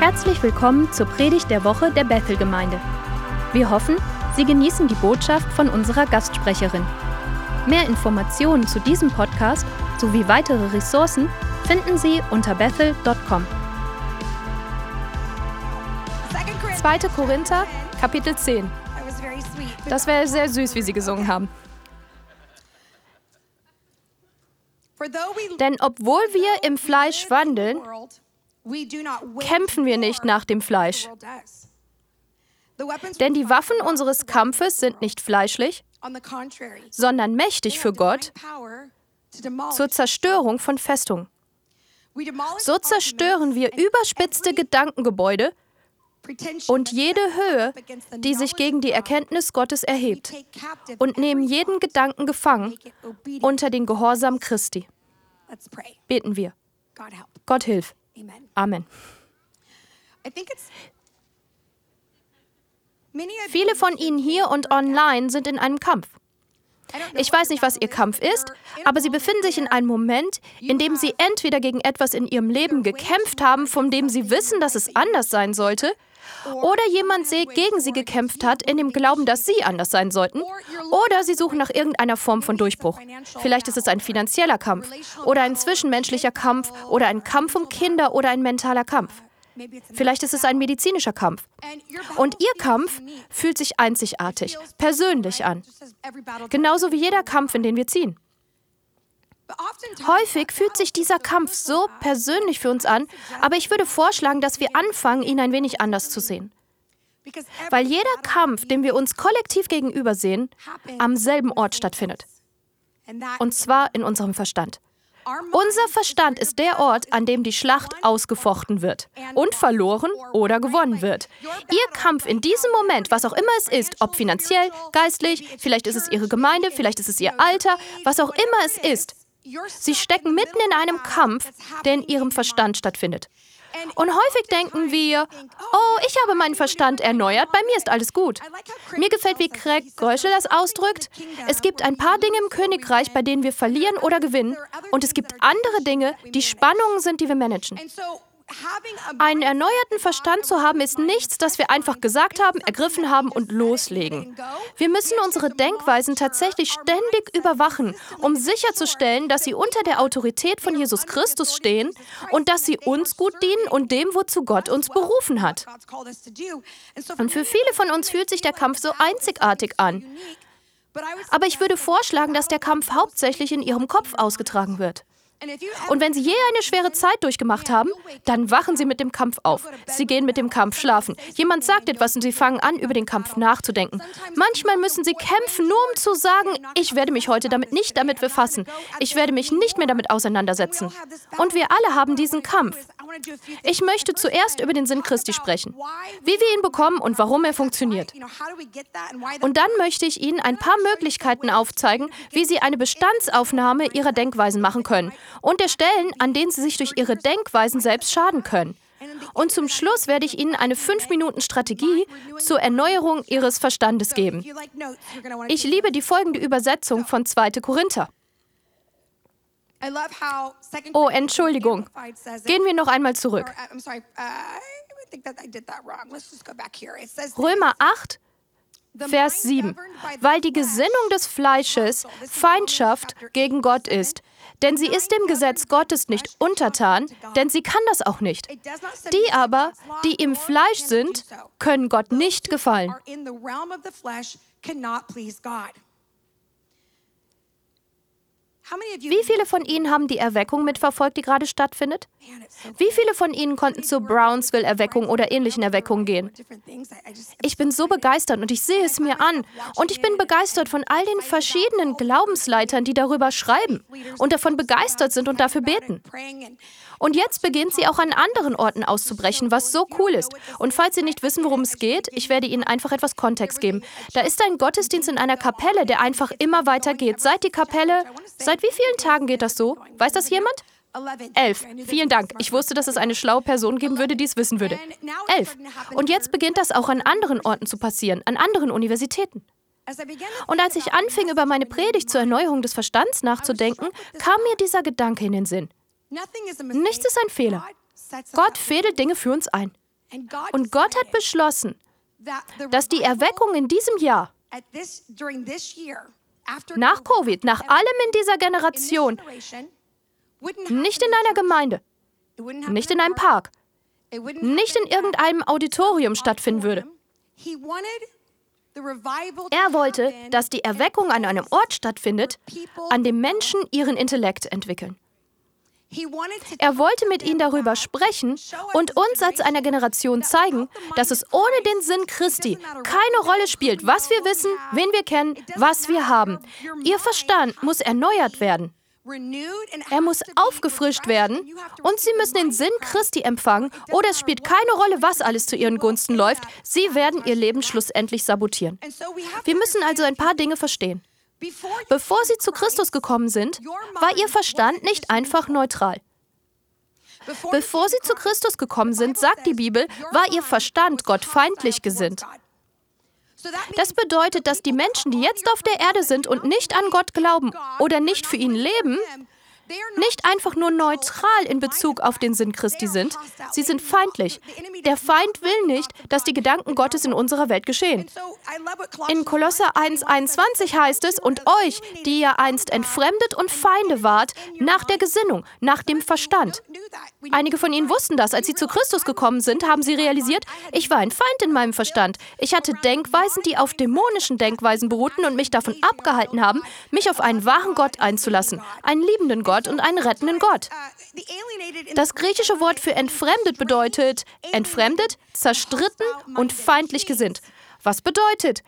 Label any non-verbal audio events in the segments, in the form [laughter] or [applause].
Herzlich willkommen zur Predigt der Woche der Bethel-Gemeinde. Wir hoffen, Sie genießen die Botschaft von unserer Gastsprecherin. Mehr Informationen zu diesem Podcast sowie weitere Ressourcen finden Sie unter bethel.com. 2. Korinther, Kapitel 10. Das wäre sehr süß, wie Sie gesungen haben. Denn obwohl wir im Fleisch wandeln, kämpfen wir nicht nach dem Fleisch. Denn die Waffen unseres Kampfes sind nicht fleischlich, sondern mächtig für Gott zur Zerstörung von Festungen. So zerstören wir überspitzte Gedankengebäude und jede Höhe, die sich gegen die Erkenntnis Gottes erhebt, und nehmen jeden Gedanken gefangen unter den Gehorsam Christi. Beten wir. Gott hilf. Amen. Viele von Ihnen hier und online sind in einem Kampf. Ich weiß nicht, was Ihr Kampf ist, aber Sie befinden sich in einem Moment, in dem Sie entweder gegen etwas in Ihrem Leben gekämpft haben, von dem Sie wissen, dass es anders sein sollte, oder jemand gegen sie gekämpft hat, in dem Glauben, dass sie anders sein sollten, oder sie suchen nach irgendeiner Form von Durchbruch. Vielleicht ist es ein finanzieller Kampf oder ein zwischenmenschlicher Kampf oder ein Kampf um Kinder oder ein mentaler Kampf. Vielleicht ist es ein medizinischer Kampf. Und Ihr Kampf fühlt sich einzigartig, persönlich an. Genauso wie jeder Kampf, in den wir ziehen. Häufig fühlt sich dieser Kampf so persönlich für uns an, aber ich würde vorschlagen, dass wir anfangen, ihn ein wenig anders zu sehen. Weil jeder Kampf, dem wir uns kollektiv gegenüber sehen, am selben Ort stattfindet. Und zwar in unserem Verstand. Unser Verstand ist der Ort, an dem die Schlacht ausgefochten wird und verloren oder gewonnen wird. Ihr Kampf in diesem Moment, was auch immer es ist, ob finanziell, geistlich, vielleicht ist es Ihre Gemeinde, vielleicht ist es Ihr Alter, was auch immer es ist, Sie stecken mitten in einem Kampf, der in ihrem Verstand stattfindet. Und häufig denken wir, oh, ich habe meinen Verstand erneuert, bei mir ist alles gut. Mir gefällt, wie Craig Gröschel das ausdrückt. Es gibt ein paar Dinge im Königreich, bei denen wir verlieren oder gewinnen. Und es gibt andere Dinge, die Spannungen sind, die wir managen. Einen erneuerten Verstand zu haben, ist nichts, das wir einfach gesagt haben, ergriffen haben und loslegen. Wir müssen unsere Denkweisen tatsächlich ständig überwachen, um sicherzustellen, dass sie unter der Autorität von Jesus Christus stehen und dass sie uns gut dienen und dem, wozu Gott uns berufen hat. Und für viele von uns fühlt sich der Kampf so einzigartig an. Aber ich würde vorschlagen, dass der Kampf hauptsächlich in ihrem Kopf ausgetragen wird. Und wenn Sie je eine schwere Zeit durchgemacht haben, dann wachen Sie mit dem Kampf auf. Sie gehen mit dem Kampf schlafen. Jemand sagt etwas und Sie fangen an, über den Kampf nachzudenken. Manchmal müssen Sie kämpfen, nur um zu sagen, ich werde mich heute damit nicht damit befassen. Ich werde mich nicht mehr damit auseinandersetzen. Und wir alle haben diesen Kampf. Ich möchte zuerst über den Sinn Christi sprechen, wie wir ihn bekommen und warum er funktioniert. Und dann möchte ich Ihnen ein paar Möglichkeiten aufzeigen, wie Sie eine Bestandsaufnahme Ihrer Denkweisen machen können und der Stellen, an denen Sie sich durch Ihre Denkweisen selbst schaden können. Und zum Schluss werde ich Ihnen eine 5-Minuten-Strategie zur Erneuerung Ihres Verstandes geben. Ich liebe die folgende Übersetzung von 2. Korinther. Oh, Entschuldigung. Gehen wir noch einmal zurück. Römer 8, Vers 7. Weil die Gesinnung des Fleisches Feindschaft gegen Gott ist. Denn sie ist dem Gesetz Gottes nicht untertan, denn sie kann das auch nicht. Die aber, die im Fleisch sind, können Gott nicht gefallen. Wie viele von Ihnen haben die Erweckung mitverfolgt, die gerade stattfindet? Wie viele von Ihnen konnten zur Brownsville-Erweckung oder ähnlichen Erweckungen gehen? Ich bin so begeistert und ich sehe es mir an. Und ich bin begeistert von all den verschiedenen Glaubensleitern, die darüber schreiben und davon begeistert sind und dafür beten. Und jetzt beginnt sie auch an anderen Orten auszubrechen, was so cool ist. Und falls Sie nicht wissen, worum es geht, ich werde Ihnen einfach etwas Kontext geben. Da ist ein Gottesdienst in einer Kapelle, der einfach immer weiter geht. Seit die Kapelle, seit wie vielen Tagen geht das so? Weiß das jemand? Elf. Vielen Dank. Ich wusste, dass es eine schlaue Person geben würde, die es wissen würde. Elf. Und jetzt beginnt das auch an anderen Orten zu passieren, an anderen Universitäten. Und als ich anfing, über meine Predigt zur Erneuerung des Verstands nachzudenken, kam mir dieser Gedanke in den Sinn. Nichts ist ein Fehler. Gott fädelt Dinge für uns ein. Und Gott hat beschlossen, dass die Erweckung in diesem Jahr, nach Covid, nach allem in dieser Generation, nicht in einer Gemeinde, nicht in einem Park, nicht in irgendeinem Auditorium stattfinden würde. Er wollte, dass die Erweckung an einem Ort stattfindet, an dem Menschen ihren Intellekt entwickeln. Er wollte mit ihnen darüber sprechen und uns als einer Generation zeigen, dass es ohne den Sinn Christi keine Rolle spielt, was wir wissen, wen wir kennen, was wir haben. Ihr Verstand muss erneuert werden. Er muss aufgefrischt werden und sie müssen den Sinn Christi empfangen oder es spielt keine Rolle, was alles zu ihren Gunsten läuft. Sie werden ihr Leben schlussendlich sabotieren. Wir müssen also ein paar Dinge verstehen. Bevor sie zu Christus gekommen sind, war ihr Verstand nicht einfach neutral. Bevor sie zu Christus gekommen sind, sagt die Bibel, war ihr Verstand Gott feindlich gesinnt. Das bedeutet, dass die Menschen, die jetzt auf der Erde sind und nicht an Gott glauben oder nicht für ihn leben, nicht einfach nur neutral in Bezug auf den Sinn Christi sind, sie sind feindlich. Der Feind will nicht, dass die Gedanken Gottes in unserer Welt geschehen. In Kolosser 1,21 heißt es, und euch, die ihr einst entfremdet und Feinde wart, nach der Gesinnung, nach dem Verstand. Einige von ihnen wussten das. Als sie zu Christus gekommen sind, haben sie realisiert, ich war ein Feind in meinem Verstand. Ich hatte Denkweisen, die auf dämonischen Denkweisen beruhten und mich davon abgehalten haben, mich auf einen wahren Gott einzulassen, einen liebenden Gott und einen rettenden Gott. Das griechische Wort für entfremdet bedeutet entfremdet, zerstritten und feindlich gesinnt. Was bedeutet,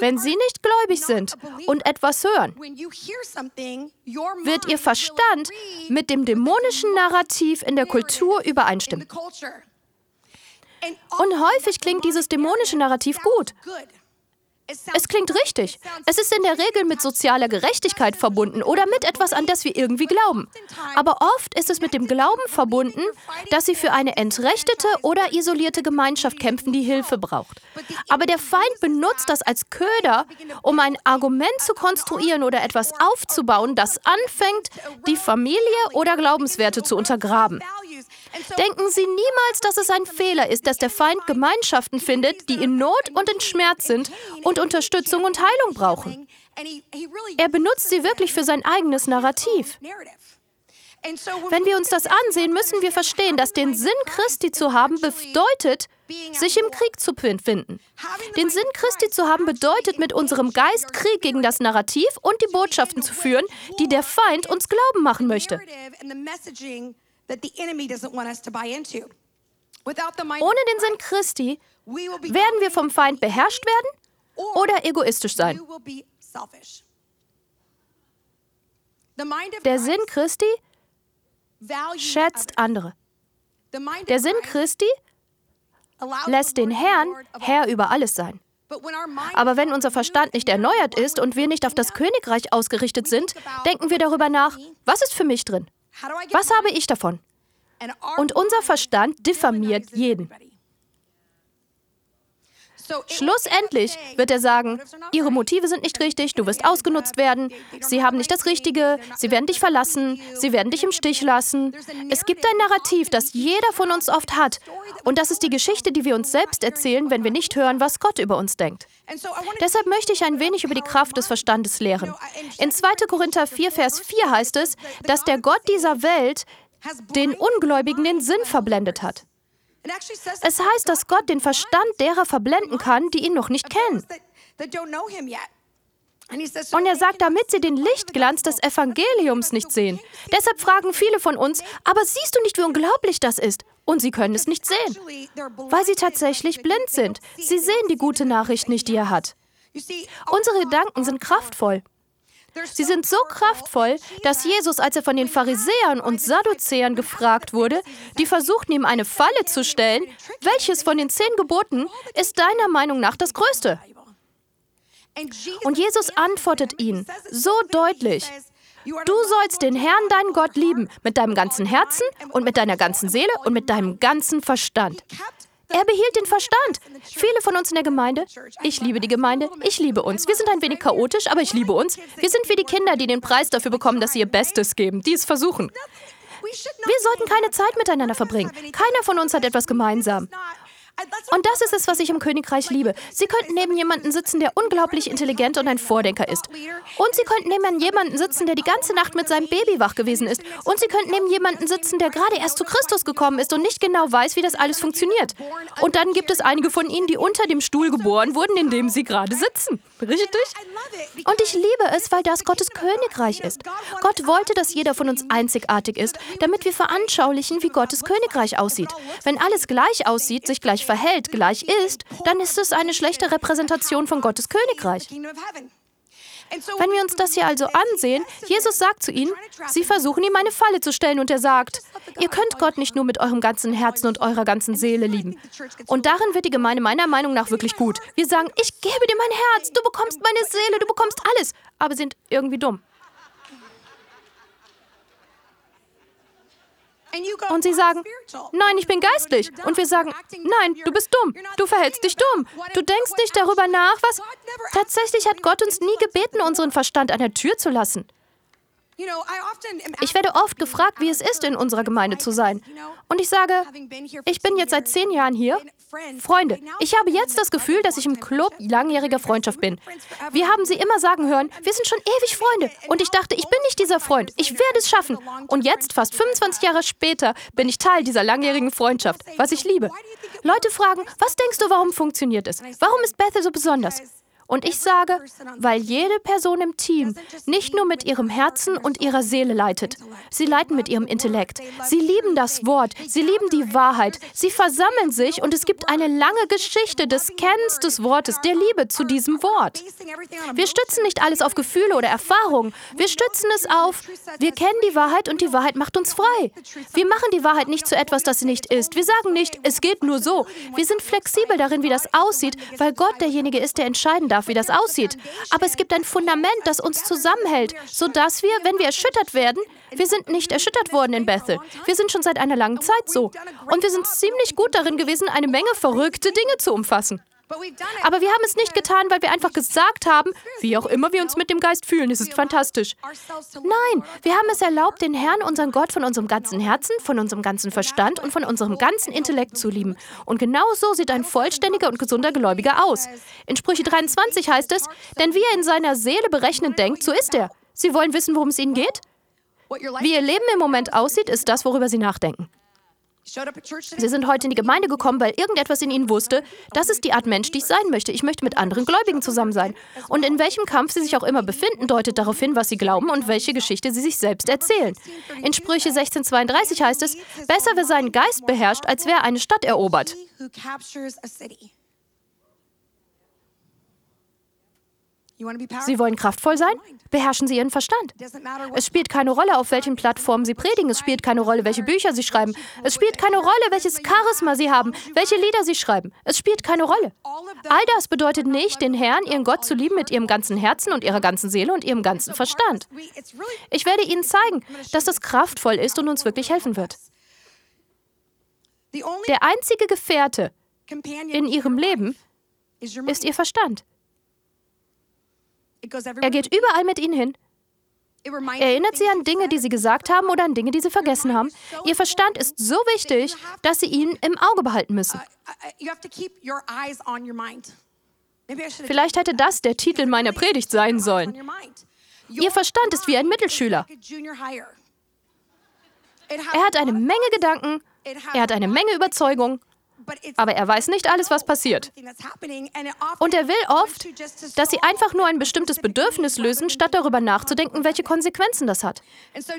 wenn Sie nicht gläubig sind und etwas hören, wird Ihr Verstand mit dem dämonischen Narrativ in der Kultur übereinstimmen. Und häufig klingt dieses dämonische Narrativ gut. Es klingt richtig. Es ist in der Regel mit sozialer Gerechtigkeit verbunden oder mit etwas, an das wir irgendwie glauben. Aber oft ist es mit dem Glauben verbunden, dass sie für eine entrechtete oder isolierte Gemeinschaft kämpfen, die Hilfe braucht. Aber der Feind benutzt das als Köder, um ein Argument zu konstruieren oder etwas aufzubauen, das anfängt, die Familie oder Glaubenswerte zu untergraben. Denken Sie niemals, dass es ein Fehler ist, dass der Feind Gemeinschaften findet, die in Not und in Schmerz sind und Unterstützung und Heilung brauchen. Er benutzt sie wirklich für sein eigenes Narrativ. Wenn wir uns das ansehen, müssen wir verstehen, dass den Sinn Christi zu haben bedeutet, sich im Krieg zu finden. Den Sinn Christi zu haben bedeutet, mit unserem Geist Krieg gegen das Narrativ und die Botschaften zu führen, die der Feind uns glauben machen möchte. Ohne den Sinn Christi werden wir vom Feind beherrscht werden oder egoistisch sein. Der Sinn Christi schätzt andere. Der Sinn Christi lässt den Herrn Herr über alles sein. Aber wenn unser Verstand nicht erneuert ist und wir nicht auf das Königreich ausgerichtet sind, denken wir darüber nach, was ist für mich drin? Was habe ich davon? Und unser Verstand diffamiert jeden. Schlussendlich wird er sagen, ihre Motive sind nicht richtig, du wirst ausgenutzt werden, sie haben nicht das Richtige, sie werden dich verlassen, sie werden dich im Stich lassen. Es gibt ein Narrativ, das jeder von uns oft hat. Und das ist die Geschichte, die wir uns selbst erzählen, wenn wir nicht hören, was Gott über uns denkt. Deshalb möchte ich ein wenig über die Kraft des Verstandes lehren. In 2. Korinther 4, Vers 4 heißt es, dass der Gott dieser Welt den Ungläubigen den Sinn verblendet hat. Es heißt, dass Gott den Verstand derer verblenden kann, die ihn noch nicht kennen. Und er sagt, damit sie den Lichtglanz des Evangeliums nicht sehen. Deshalb fragen viele von uns, aber siehst du nicht, wie unglaublich das ist? Und sie können es nicht sehen, weil sie tatsächlich blind sind. Sie sehen die gute Nachricht nicht, die er hat. Unsere Gedanken sind kraftvoll. Sie sind so kraftvoll, dass Jesus, als er von den Pharisäern und Sadduzäern gefragt wurde, die versuchten ihm eine Falle zu stellen, welches von den zehn Geboten ist deiner Meinung nach das größte? Und Jesus antwortet ihnen so deutlich, Du sollst den Herrn, deinen Gott, lieben, mit deinem ganzen Herzen und mit deiner ganzen Seele und mit deinem ganzen Verstand. Er behielt den Verstand. Viele von uns in der Gemeinde, ich liebe die Gemeinde, ich liebe uns. Wir sind ein wenig chaotisch, aber ich liebe uns. Wir sind wie die Kinder, die den Preis dafür bekommen, dass sie ihr Bestes geben, die es versuchen. Wir sollten keine Zeit miteinander verbringen. Keiner von uns hat etwas gemeinsam. Und das ist es, was ich im Königreich liebe. Sie könnten neben jemanden sitzen, der unglaublich intelligent und ein Vordenker ist. Und Sie könnten neben jemanden sitzen, der die ganze Nacht mit seinem Baby wach gewesen ist. Und Sie könnten neben jemanden sitzen, der gerade erst zu Christus gekommen ist und nicht genau weiß, wie das alles funktioniert. Und dann gibt es einige von Ihnen, die unter dem Stuhl geboren wurden, in dem Sie gerade sitzen. Richtig? Und ich liebe es, weil das Gottes Königreich ist. Gott wollte, dass jeder von uns einzigartig ist, damit wir veranschaulichen, wie Gottes Königreich aussieht. Wenn alles gleich aussieht, sich gleich verhält, gleich ist, dann ist es eine schlechte Repräsentation von Gottes Königreich. Wenn wir uns das hier also ansehen, Jesus sagt zu ihnen, sie versuchen ihm eine Falle zu stellen und er sagt, ihr könnt Gott nicht nur mit eurem ganzen Herzen und eurer ganzen Seele lieben. Und darin wird die Gemeinde meiner Meinung nach wirklich gut. Wir sagen, ich gebe dir mein Herz, du bekommst meine Seele, du bekommst alles, aber sind irgendwie dumm. Und sie sagen, nein, ich bin geistlich. Und wir sagen, nein, du bist dumm. Du verhältst dich dumm. Du denkst nicht darüber nach, was... Tatsächlich hat Gott uns nie gebeten, unseren Verstand an der Tür zu lassen. Ich werde oft gefragt, wie es ist, in unserer Gemeinde zu sein. Und ich sage, ich bin jetzt seit zehn Jahren hier. Freunde, ich habe jetzt das Gefühl, dass ich im Club langjähriger Freundschaft bin. Wir haben sie immer sagen hören, wir sind schon ewig Freunde. Und ich dachte, ich bin nicht dieser Freund. Ich werde es schaffen. Und jetzt, fast 25 Jahre später, bin ich Teil dieser langjährigen Freundschaft, was ich liebe. Leute fragen, was denkst du, warum funktioniert es? Warum ist Bethel so besonders? Und ich sage, weil jede Person im Team nicht nur mit ihrem Herzen und ihrer Seele leitet. Sie leiten mit ihrem Intellekt. Sie lieben das Wort. Sie lieben die Wahrheit. Sie versammeln sich und es gibt eine lange Geschichte des Kennens des Wortes, der Liebe zu diesem Wort. Wir stützen nicht alles auf Gefühle oder Erfahrungen. Wir stützen es auf, wir kennen die Wahrheit und die Wahrheit macht uns frei. Wir machen die Wahrheit nicht zu etwas, das sie nicht ist. Wir sagen nicht, es geht nur so. Wir sind flexibel darin, wie das aussieht, weil Gott derjenige ist, der entscheiden darf, wie das aussieht. Aber es gibt ein Fundament, das uns zusammenhält, sodass wir, wenn wir erschüttert werden, wir sind nicht erschüttert worden in Bethel. Wir sind schon seit einer langen Zeit so. Und wir sind ziemlich gut darin gewesen, eine Menge verrückte Dinge zu umfassen. Aber wir haben es nicht getan, weil wir einfach gesagt haben, wie auch immer wir uns mit dem Geist fühlen, es ist fantastisch. Nein, wir haben es erlaubt, den Herrn, unseren Gott, von unserem ganzen Herzen, von unserem ganzen Verstand und von unserem ganzen Intellekt zu lieben. Und genau so sieht ein vollständiger und gesunder Gläubiger aus. In Sprüche 23 heißt es, denn wie er in seiner Seele berechnend denkt, so ist er. Sie wollen wissen, worum es ihnen geht? Wie ihr Leben im Moment aussieht, ist das, worüber sie nachdenken. Sie sind heute in die Gemeinde gekommen, weil irgendetwas in ihnen wusste, das ist die Art Mensch, die ich sein möchte. Ich möchte mit anderen Gläubigen zusammen sein. Und in welchem Kampf sie sich auch immer befinden, deutet darauf hin, was sie glauben und welche Geschichte sie sich selbst erzählen. In Sprüche 1632 heißt es, besser wer seinen Geist beherrscht, als wer eine Stadt erobert. Sie wollen kraftvoll sein? Beherrschen Sie Ihren Verstand. Es spielt keine Rolle, auf welchen Plattformen Sie predigen. Es spielt keine Rolle, welche Bücher Sie schreiben. Es spielt keine Rolle, welches Charisma Sie haben, welche Lieder Sie schreiben. Es spielt keine Rolle. All das bedeutet nicht, den Herrn, Ihren Gott zu lieben mit Ihrem ganzen Herzen und Ihrer ganzen Seele und Ihrem ganzen Verstand. Ich werde Ihnen zeigen, dass das kraftvoll ist und uns wirklich helfen wird. Der einzige Gefährte in Ihrem Leben ist Ihr Verstand. Er geht überall mit ihnen hin. Erinnert sie an Dinge, die sie gesagt haben oder an Dinge, die sie vergessen haben. Ihr Verstand ist so wichtig, dass sie ihn im Auge behalten müssen. Vielleicht hätte das der Titel meiner Predigt sein sollen. Ihr Verstand ist wie ein Mittelschüler. Er hat eine Menge Gedanken, er hat eine Menge Überzeugung aber er weiß nicht alles, was passiert. Und er will oft, dass sie einfach nur ein bestimmtes Bedürfnis lösen, statt darüber nachzudenken, welche Konsequenzen das hat.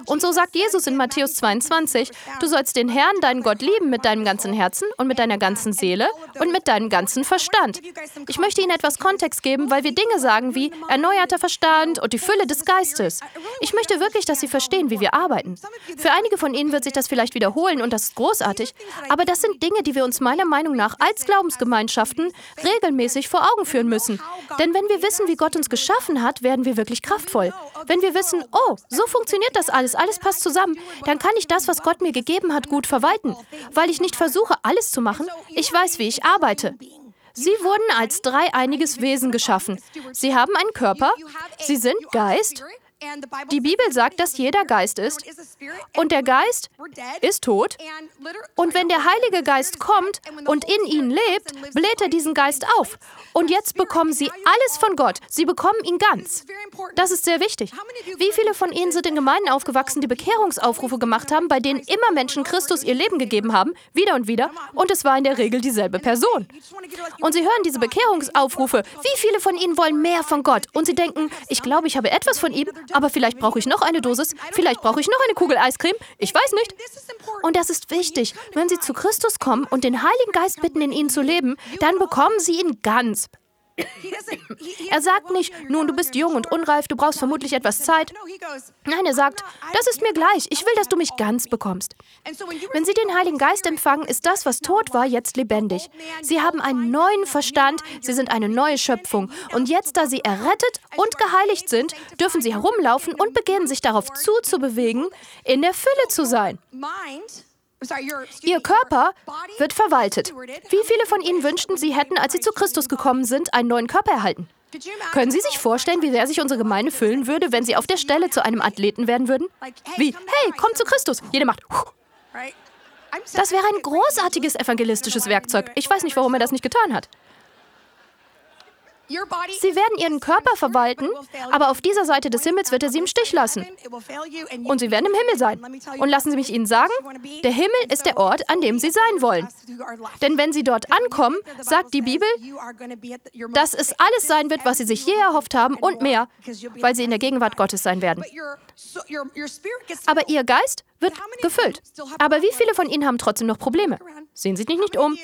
Und so sagt Jesus in Matthäus 22, du sollst den Herrn, deinen Gott lieben mit deinem ganzen Herzen und mit deiner ganzen Seele und mit deinem ganzen Verstand. Ich möchte Ihnen etwas Kontext geben, weil wir Dinge sagen wie erneuerter Verstand und die Fülle des Geistes. Ich möchte wirklich, dass Sie verstehen, wie wir arbeiten. Für einige von Ihnen wird sich das vielleicht wiederholen und das ist großartig, aber das sind Dinge, die wir uns meiner Meinung nach als Glaubensgemeinschaften regelmäßig vor Augen führen müssen. Denn wenn wir wissen, wie Gott uns geschaffen hat, werden wir wirklich kraftvoll. Wenn wir wissen, oh, so funktioniert das alles, alles passt zusammen, dann kann ich das, was Gott mir gegeben hat, gut verwalten. Weil ich nicht versuche, alles zu machen, ich weiß, wie ich arbeite. Sie wurden als dreieiniges Wesen geschaffen. Sie haben einen Körper, sie sind Geist, Die Bibel sagt, dass jeder Geist ist und der Geist ist tot. Und wenn der Heilige Geist kommt und in ihnen lebt, bläht er diesen Geist auf. Und jetzt bekommen sie alles von Gott. Sie bekommen ihn ganz. Das ist sehr wichtig. Wie viele von Ihnen sind in Gemeinden aufgewachsen, die Bekehrungsaufrufe gemacht haben, bei denen immer Menschen Christus ihr Leben gegeben haben, wieder und wieder, und es war in der Regel dieselbe Person. Und Sie hören diese Bekehrungsaufrufe. Wie viele von Ihnen wollen mehr von Gott? Und Sie denken, ich glaube, ich habe etwas von ihm, aber vielleicht brauche ich noch eine Dosis, vielleicht brauche ich noch eine Kugel Eiscreme, ich weiß nicht. Und das ist wichtig. Wenn Sie zu Christus kommen und den Heiligen Geist bitten, in Ihnen zu leben, dann bekommen Sie ihn ganz. Er sagt nicht, nun, du bist jung und unreif, du brauchst vermutlich etwas Zeit. Nein, er sagt, das ist mir gleich, ich will, dass du mich ganz bekommst. Wenn Sie den Heiligen Geist empfangen, ist das, was tot war, jetzt lebendig. Sie haben einen neuen Verstand, Sie sind eine neue Schöpfung. Und jetzt, da Sie errettet und geheiligt sind, dürfen Sie herumlaufen und beginnen, sich darauf zuzubewegen, in der Fülle zu sein. Ihr Körper wird verwaltet. Wie viele von Ihnen wünschten, Sie hätten, als Sie zu Christus gekommen sind, einen neuen Körper erhalten? Können Sie sich vorstellen, wie sehr sich unsere Gemeinde füllen würde, wenn Sie auf der Stelle zu einem Athleten werden würden? Wie, hey, komm zu Christus. Jeder macht. Das wäre ein großartiges evangelistisches Werkzeug. Ich weiß nicht, warum er das nicht getan hat. Sie werden ihren Körper verwalten, aber auf dieser Seite des Himmels wird er sie im Stich lassen. Und sie werden im Himmel sein. Und lassen Sie mich Ihnen sagen, der Himmel ist der Ort, an dem Sie sein wollen. Denn wenn Sie dort ankommen, sagt die Bibel, dass es alles sein wird, was Sie sich je erhofft haben und mehr, weil Sie in der Gegenwart Gottes sein werden. Aber Ihr Geist wird gefüllt. Aber wie viele von Ihnen haben trotzdem noch Probleme? Sehen Sie sich nicht um.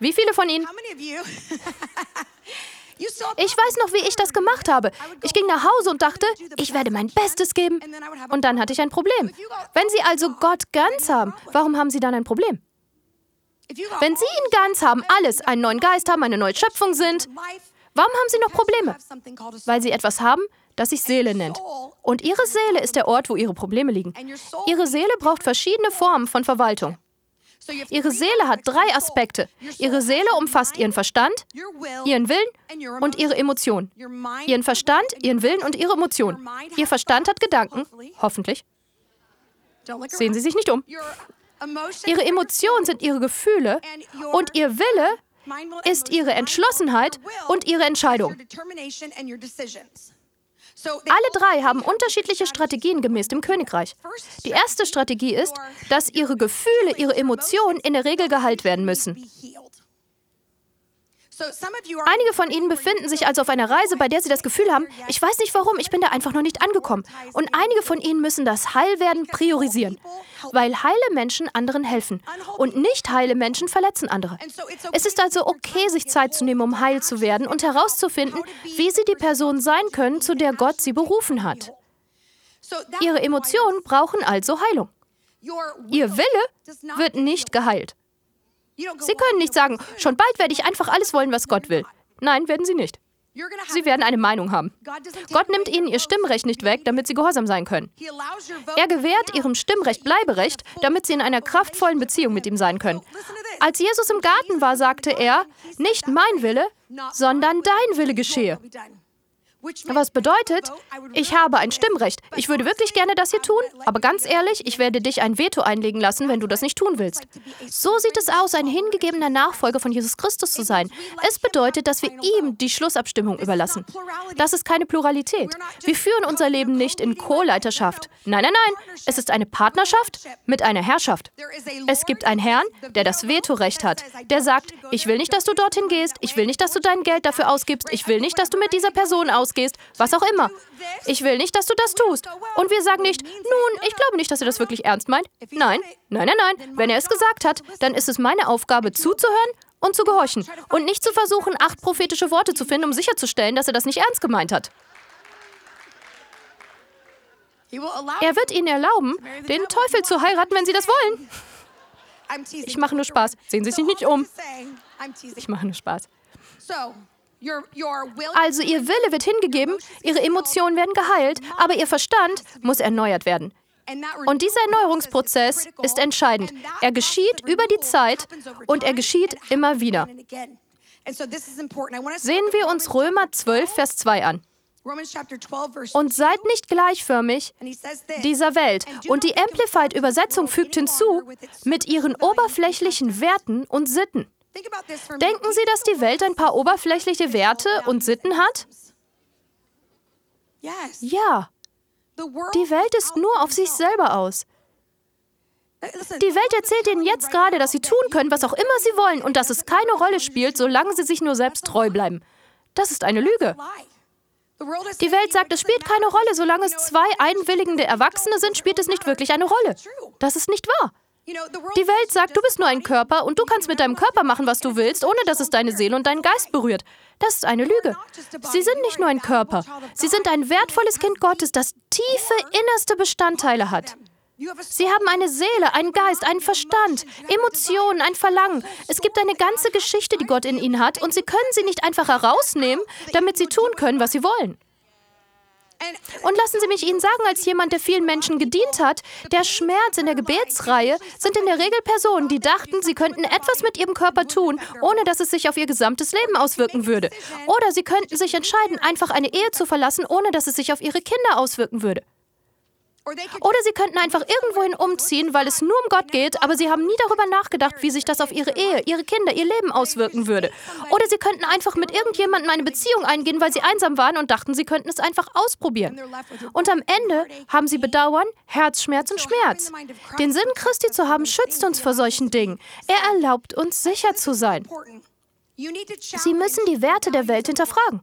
Wie viele von Ihnen? [laughs] Ich weiß noch, wie ich das gemacht habe. Ich ging nach Hause und dachte, ich werde mein Bestes geben. Und dann hatte ich ein Problem. Wenn Sie also Gott ganz haben, warum haben Sie dann ein Problem? Wenn Sie ihn ganz haben, alles, einen neuen Geist haben, eine neue Schöpfung sind, warum haben Sie noch Probleme? Weil Sie etwas haben, das sich Seele nennt. Und Ihre Seele ist der Ort, wo Ihre Probleme liegen. Ihre Seele braucht verschiedene Formen von Verwaltung. Ihre Seele hat drei Aspekte. Ihre Seele umfasst ihren Verstand, ihren Willen und ihre Emotionen. Ihren Verstand, ihren Willen und ihre Emotionen. Ihr Verstand hat Gedanken, hoffentlich. Sehen Sie sich nicht um. Ihre Emotionen sind ihre Gefühle und ihr Wille ist ihre Entschlossenheit und ihre Entscheidung. Alle drei haben unterschiedliche Strategien gemäß dem Königreich. Die erste Strategie ist, dass ihre Gefühle, ihre Emotionen in der Regel geheilt werden müssen. Einige von Ihnen befinden sich also auf einer Reise, bei der Sie das Gefühl haben, ich weiß nicht warum, ich bin da einfach noch nicht angekommen. Und einige von Ihnen müssen das Heilwerden priorisieren, weil heile Menschen anderen helfen und nicht heile Menschen verletzen andere. Es ist also okay, sich Zeit zu nehmen, um heil zu werden und herauszufinden, wie Sie die Person sein können, zu der Gott Sie berufen hat. Ihre Emotionen brauchen also Heilung. Ihr Wille wird nicht geheilt. Sie können nicht sagen, schon bald werde ich einfach alles wollen, was Gott will. Nein, werden Sie nicht. Sie werden eine Meinung haben. Gott nimmt Ihnen Ihr Stimmrecht nicht weg, damit Sie gehorsam sein können. Er gewährt Ihrem Stimmrecht Bleiberecht, damit Sie in einer kraftvollen Beziehung mit ihm sein können. Als Jesus im Garten war, sagte er, nicht mein Wille, sondern dein Wille geschehe. Was bedeutet, ich habe ein Stimmrecht. Ich würde wirklich gerne das hier tun, aber ganz ehrlich, ich werde dich ein Veto einlegen lassen, wenn du das nicht tun willst. So sieht es aus, ein hingegebener Nachfolger von Jesus Christus zu sein. Es bedeutet, dass wir ihm die Schlussabstimmung überlassen. Das ist keine Pluralität. Wir führen unser Leben nicht in Co-Leiterschaft. Nein, nein, nein. Es ist eine Partnerschaft mit einer Herrschaft. Es gibt einen Herrn, der das Vetorecht hat, der sagt, ich will nicht, dass du dorthin gehst, ich will nicht, dass du dein Geld dafür ausgibst, ich will nicht, dass du mit dieser Person ausgibst ausgehst, was auch immer. Ich will nicht, dass du das tust. Und wir sagen nicht, nun, ich glaube nicht, dass er das wirklich ernst meint. Nein, nein, nein, nein. Wenn er es gesagt hat, dann ist es meine Aufgabe zuzuhören und zu gehorchen und nicht zu versuchen, acht prophetische Worte zu finden, um sicherzustellen, dass er das nicht ernst gemeint hat. Er wird ihnen erlauben, den Teufel zu heiraten, wenn sie das wollen. Ich mache nur Spaß. Sehen Sie sich nicht um. Ich mache nur Spaß. Also ihr Wille wird hingegeben, ihre Emotionen werden geheilt, aber ihr Verstand muss erneuert werden. Und dieser Erneuerungsprozess ist entscheidend. Er geschieht über die Zeit und er geschieht immer wieder. Sehen wir uns Römer 12, Vers 2 an. Und seid nicht gleichförmig dieser Welt. Und die Amplified-Übersetzung fügt hinzu, mit ihren oberflächlichen Werten und Sitten. Denken Sie, dass die Welt ein paar oberflächliche Werte und Sitten hat? Ja. Die Welt ist nur auf sich selber aus. Die Welt erzählt ihnen jetzt gerade, dass sie tun können, was auch immer sie wollen und dass es keine Rolle spielt, solange sie sich nur selbst treu bleiben. Das ist eine Lüge. Die Welt sagt, es spielt keine Rolle, solange es zwei einwilligende Erwachsene sind, spielt es nicht wirklich eine Rolle. Das ist nicht wahr. Die Welt sagt, du bist nur ein Körper und du kannst mit deinem Körper machen, was du willst, ohne dass es deine Seele und deinen Geist berührt. Das ist eine Lüge. Sie sind nicht nur ein Körper. Sie sind ein wertvolles Kind Gottes, das tiefe innerste Bestandteile hat. Sie haben eine Seele, einen Geist, einen Verstand, Emotionen, ein Verlangen. Es gibt eine ganze Geschichte, die Gott in ihnen hat, und Sie können sie nicht einfach herausnehmen, damit Sie tun können, was Sie wollen. Und lassen Sie mich Ihnen sagen, als jemand, der vielen Menschen gedient hat, der Schmerz in der Gebetsreihe sind in der Regel Personen, die dachten, sie könnten etwas mit ihrem Körper tun, ohne dass es sich auf ihr gesamtes Leben auswirken würde. Oder sie könnten sich entscheiden, einfach eine Ehe zu verlassen, ohne dass es sich auf ihre Kinder auswirken würde. Oder sie könnten einfach irgendwohin umziehen, weil es nur um Gott geht, aber sie haben nie darüber nachgedacht, wie sich das auf ihre Ehe, ihre Kinder, ihr Leben auswirken würde. Oder sie könnten einfach mit irgendjemandem eine Beziehung eingehen, weil sie einsam waren und dachten, sie könnten es einfach ausprobieren. Und am Ende haben sie Bedauern, Herzschmerz und Schmerz. Den Sinn Christi zu haben, schützt uns vor solchen Dingen. Er erlaubt uns, sicher zu sein. Sie müssen die Werte der Welt hinterfragen.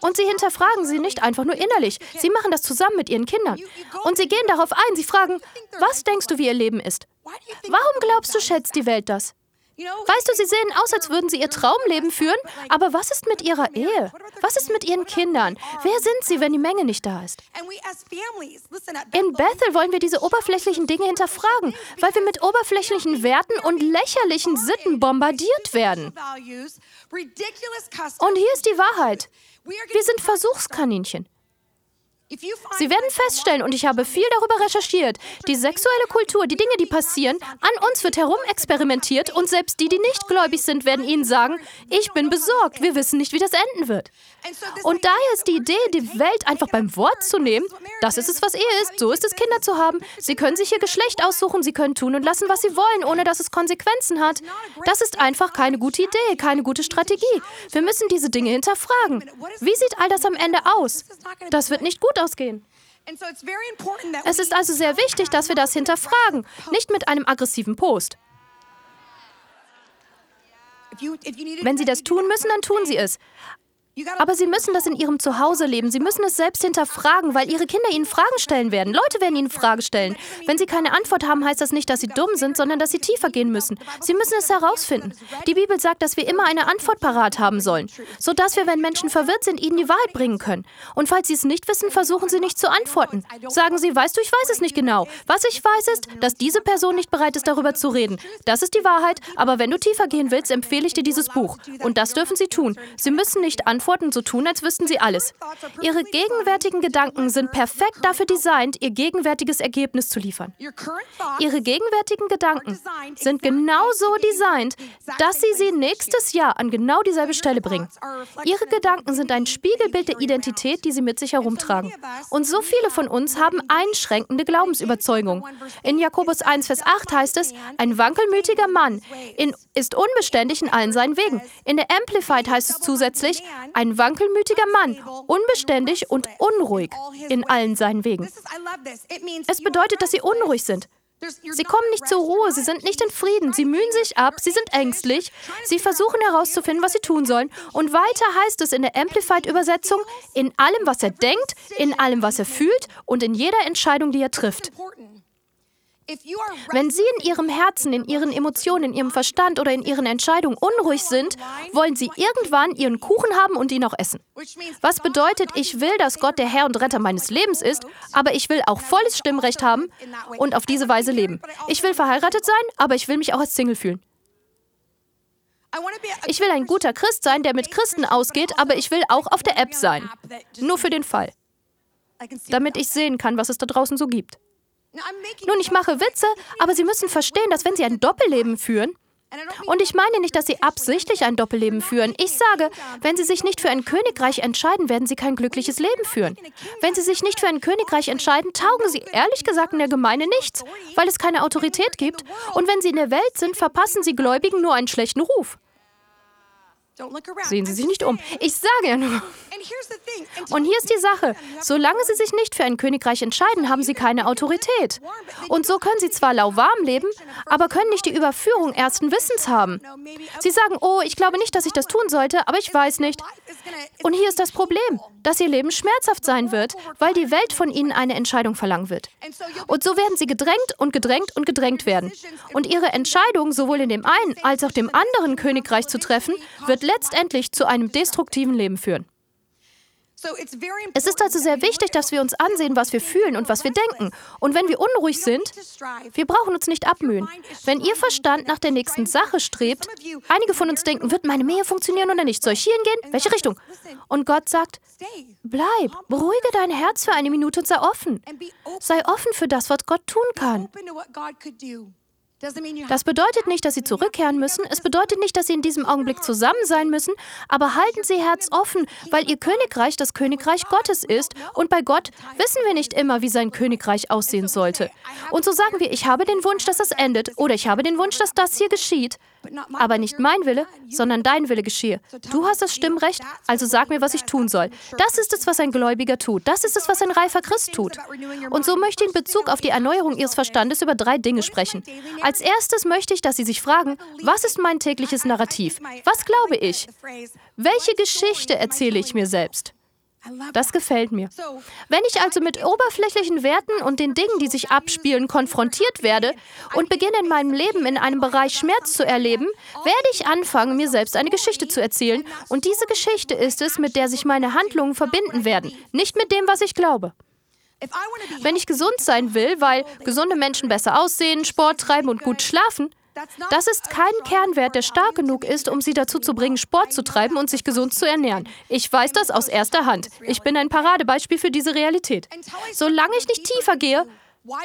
Und sie hinterfragen sie nicht einfach nur innerlich. Sie machen das zusammen mit ihren Kindern. Und sie gehen darauf ein. Sie fragen, was denkst du, wie ihr Leben ist? Warum glaubst du, schätzt die Welt das? Weißt du, sie sehen aus, als würden sie ihr Traumleben führen, aber was ist mit ihrer Ehe? Was ist mit ihren Kindern? Wer sind sie, wenn die Menge nicht da ist? In Bethel wollen wir diese oberflächlichen Dinge hinterfragen, weil wir mit oberflächlichen Werten und lächerlichen Sitten bombardiert werden. Und hier ist die Wahrheit. Wir sind Versuchskaninchen. Sie werden feststellen, und ich habe viel darüber recherchiert, die sexuelle Kultur, die Dinge, die passieren, an uns wird herumexperimentiert und selbst die, die nicht gläubig sind, werden ihnen sagen, ich bin besorgt, wir wissen nicht, wie das enden wird. Und daher ist die Idee, die Welt einfach beim Wort zu nehmen, das ist es, was Ehe ist, so ist es, Kinder zu haben. Sie können sich ihr Geschlecht aussuchen, sie können tun und lassen, was sie wollen, ohne dass es Konsequenzen hat. Das ist einfach keine gute Idee, keine gute Strategie. Wir müssen diese Dinge hinterfragen. Wie sieht all das am Ende aus? Das wird nicht gut ausgehen. Es ist also sehr wichtig, dass wir das hinterfragen, nicht mit einem aggressiven Post. Wenn Sie das tun müssen, dann tun Sie es. Aber sie müssen das in ihrem Zuhause leben. Sie müssen es selbst hinterfragen, weil ihre Kinder ihnen Fragen stellen werden. Leute werden ihnen Fragen stellen. Wenn sie keine Antwort haben, heißt das nicht, dass sie dumm sind, sondern dass sie tiefer gehen müssen. Sie müssen es herausfinden. Die Bibel sagt, dass wir immer eine Antwort parat haben sollen, sodass wir, wenn Menschen verwirrt sind, ihnen die Wahrheit bringen können. Und falls sie es nicht wissen, versuchen sie nicht zu antworten. Sagen sie, weißt du, ich weiß es nicht genau. Was ich weiß ist, dass diese Person nicht bereit ist, darüber zu reden. Das ist die Wahrheit, aber wenn du tiefer gehen willst, empfehle ich dir dieses Buch. Und das dürfen sie tun. Sie müssen nicht antworten Antworten so tun, als wüssten sie alles. Ihre gegenwärtigen Gedanken sind perfekt dafür designt, ihr gegenwärtiges Ergebnis zu liefern. Ihre gegenwärtigen Gedanken sind genau so designt, dass sie sie nächstes Jahr an genau dieselbe Stelle bringen. Ihre Gedanken sind ein Spiegelbild der Identität, die sie mit sich herumtragen. Und so viele von uns haben einschränkende Glaubensüberzeugungen. In Jakobus 1, Vers 8 heißt es, ein wankelmütiger Mann in, ist unbeständig in allen seinen Wegen. In der Amplified heißt es zusätzlich, ein wankelmütiger Mann, unbeständig und unruhig in allen seinen Wegen. Es bedeutet, dass sie unruhig sind. Sie kommen nicht zur Ruhe, sie sind nicht in Frieden, sie mühen sich ab, sie sind ängstlich, sie versuchen herauszufinden, was sie tun sollen. Und weiter heißt es in der Amplified-Übersetzung, in allem, was er denkt, in allem, was er fühlt und in jeder Entscheidung, die er trifft. Wenn Sie in Ihrem Herzen, in Ihren Emotionen, in Ihrem Verstand oder in Ihren Entscheidungen unruhig sind, wollen Sie irgendwann Ihren Kuchen haben und ihn auch essen. Was bedeutet, ich will, dass Gott der Herr und Retter meines Lebens ist, aber ich will auch volles Stimmrecht haben und auf diese Weise leben. Ich will verheiratet sein, aber ich will mich auch als Single fühlen. Ich will ein guter Christ sein, der mit Christen ausgeht, aber ich will auch auf der App sein. Nur für den Fall. Damit ich sehen kann, was es da draußen so gibt. Nun, ich mache Witze, aber Sie müssen verstehen, dass wenn Sie ein Doppelleben führen, Und ich meine nicht, dass sie absichtlich ein Doppelleben führen. Ich sage, wenn sie sich nicht für ein Königreich entscheiden, werden sie kein glückliches Leben führen. Wenn sie sich nicht für ein Königreich entscheiden, taugen sie ehrlich gesagt in der Gemeinde nichts, weil es keine Autorität gibt. Und wenn sie in der Welt sind, verpassen sie Gläubigen nur einen schlechten Ruf. Sehen Sie sich nicht um. Ich sage ja nur. Und hier ist die Sache. Solange Sie sich nicht für ein Königreich entscheiden, haben Sie keine Autorität. Und so können Sie zwar lauwarm leben, aber können nicht die Überführung ersten Wissens haben. Sie sagen, oh, ich glaube nicht, dass ich das tun sollte, aber ich weiß nicht. Und hier ist das Problem, dass Ihr Leben schmerzhaft sein wird, weil die Welt von Ihnen eine Entscheidung verlangen wird. Und so werden Sie gedrängt und gedrängt und gedrängt werden. Und Ihre Entscheidung, sowohl in dem einen als auch dem anderen Königreich zu treffen, wird letztendlich zu einem destruktiven Leben führen. Es ist also sehr wichtig, dass wir uns ansehen, was wir fühlen und was wir denken. Und wenn wir unruhig sind, wir brauchen uns nicht abmühen. Wenn Ihr Verstand nach der nächsten Sache strebt, einige von uns denken, wird meine Mähe funktionieren oder nicht? Soll ich hierhin gehen? Welche Richtung? Und Gott sagt, bleib, beruhige dein Herz für eine Minute und sei offen. Sei offen für das, was Gott tun kann. Das bedeutet nicht, dass Sie zurückkehren müssen. Es bedeutet nicht, dass Sie in diesem Augenblick zusammen sein müssen. Aber halten Sie Herz offen, weil Ihr Königreich das Königreich Gottes ist. Und bei Gott wissen wir nicht immer, wie sein Königreich aussehen sollte. Und so sagen wir, ich habe den Wunsch, dass das endet. Oder ich habe den Wunsch, dass das hier geschieht. Aber nicht mein Wille, sondern dein Wille geschehe. Du hast das Stimmrecht, also sag mir, was ich tun soll. Das ist es, was ein Gläubiger tut. Das ist es, was ein reifer Christ tut. Und so möchte ich in Bezug auf die Erneuerung Ihres Verstandes über drei Dinge sprechen. Als erstes möchte ich, dass Sie sich fragen, was ist mein tägliches Narrativ? Was glaube ich? Welche Geschichte erzähle ich mir selbst? Das gefällt mir. Wenn ich also mit oberflächlichen Werten und den Dingen, die sich abspielen, konfrontiert werde und beginne in meinem Leben in einem Bereich Schmerz zu erleben, werde ich anfangen, mir selbst eine Geschichte zu erzählen. Und diese Geschichte ist es, mit der sich meine Handlungen verbinden werden, nicht mit dem, was ich glaube. Wenn ich gesund sein will, weil gesunde Menschen besser aussehen, Sport treiben und gut schlafen, das ist kein Kernwert, der stark genug ist, um sie dazu zu bringen, Sport zu treiben und sich gesund zu ernähren. Ich weiß das aus erster Hand. Ich bin ein Paradebeispiel für diese Realität. Solange ich nicht tiefer gehe,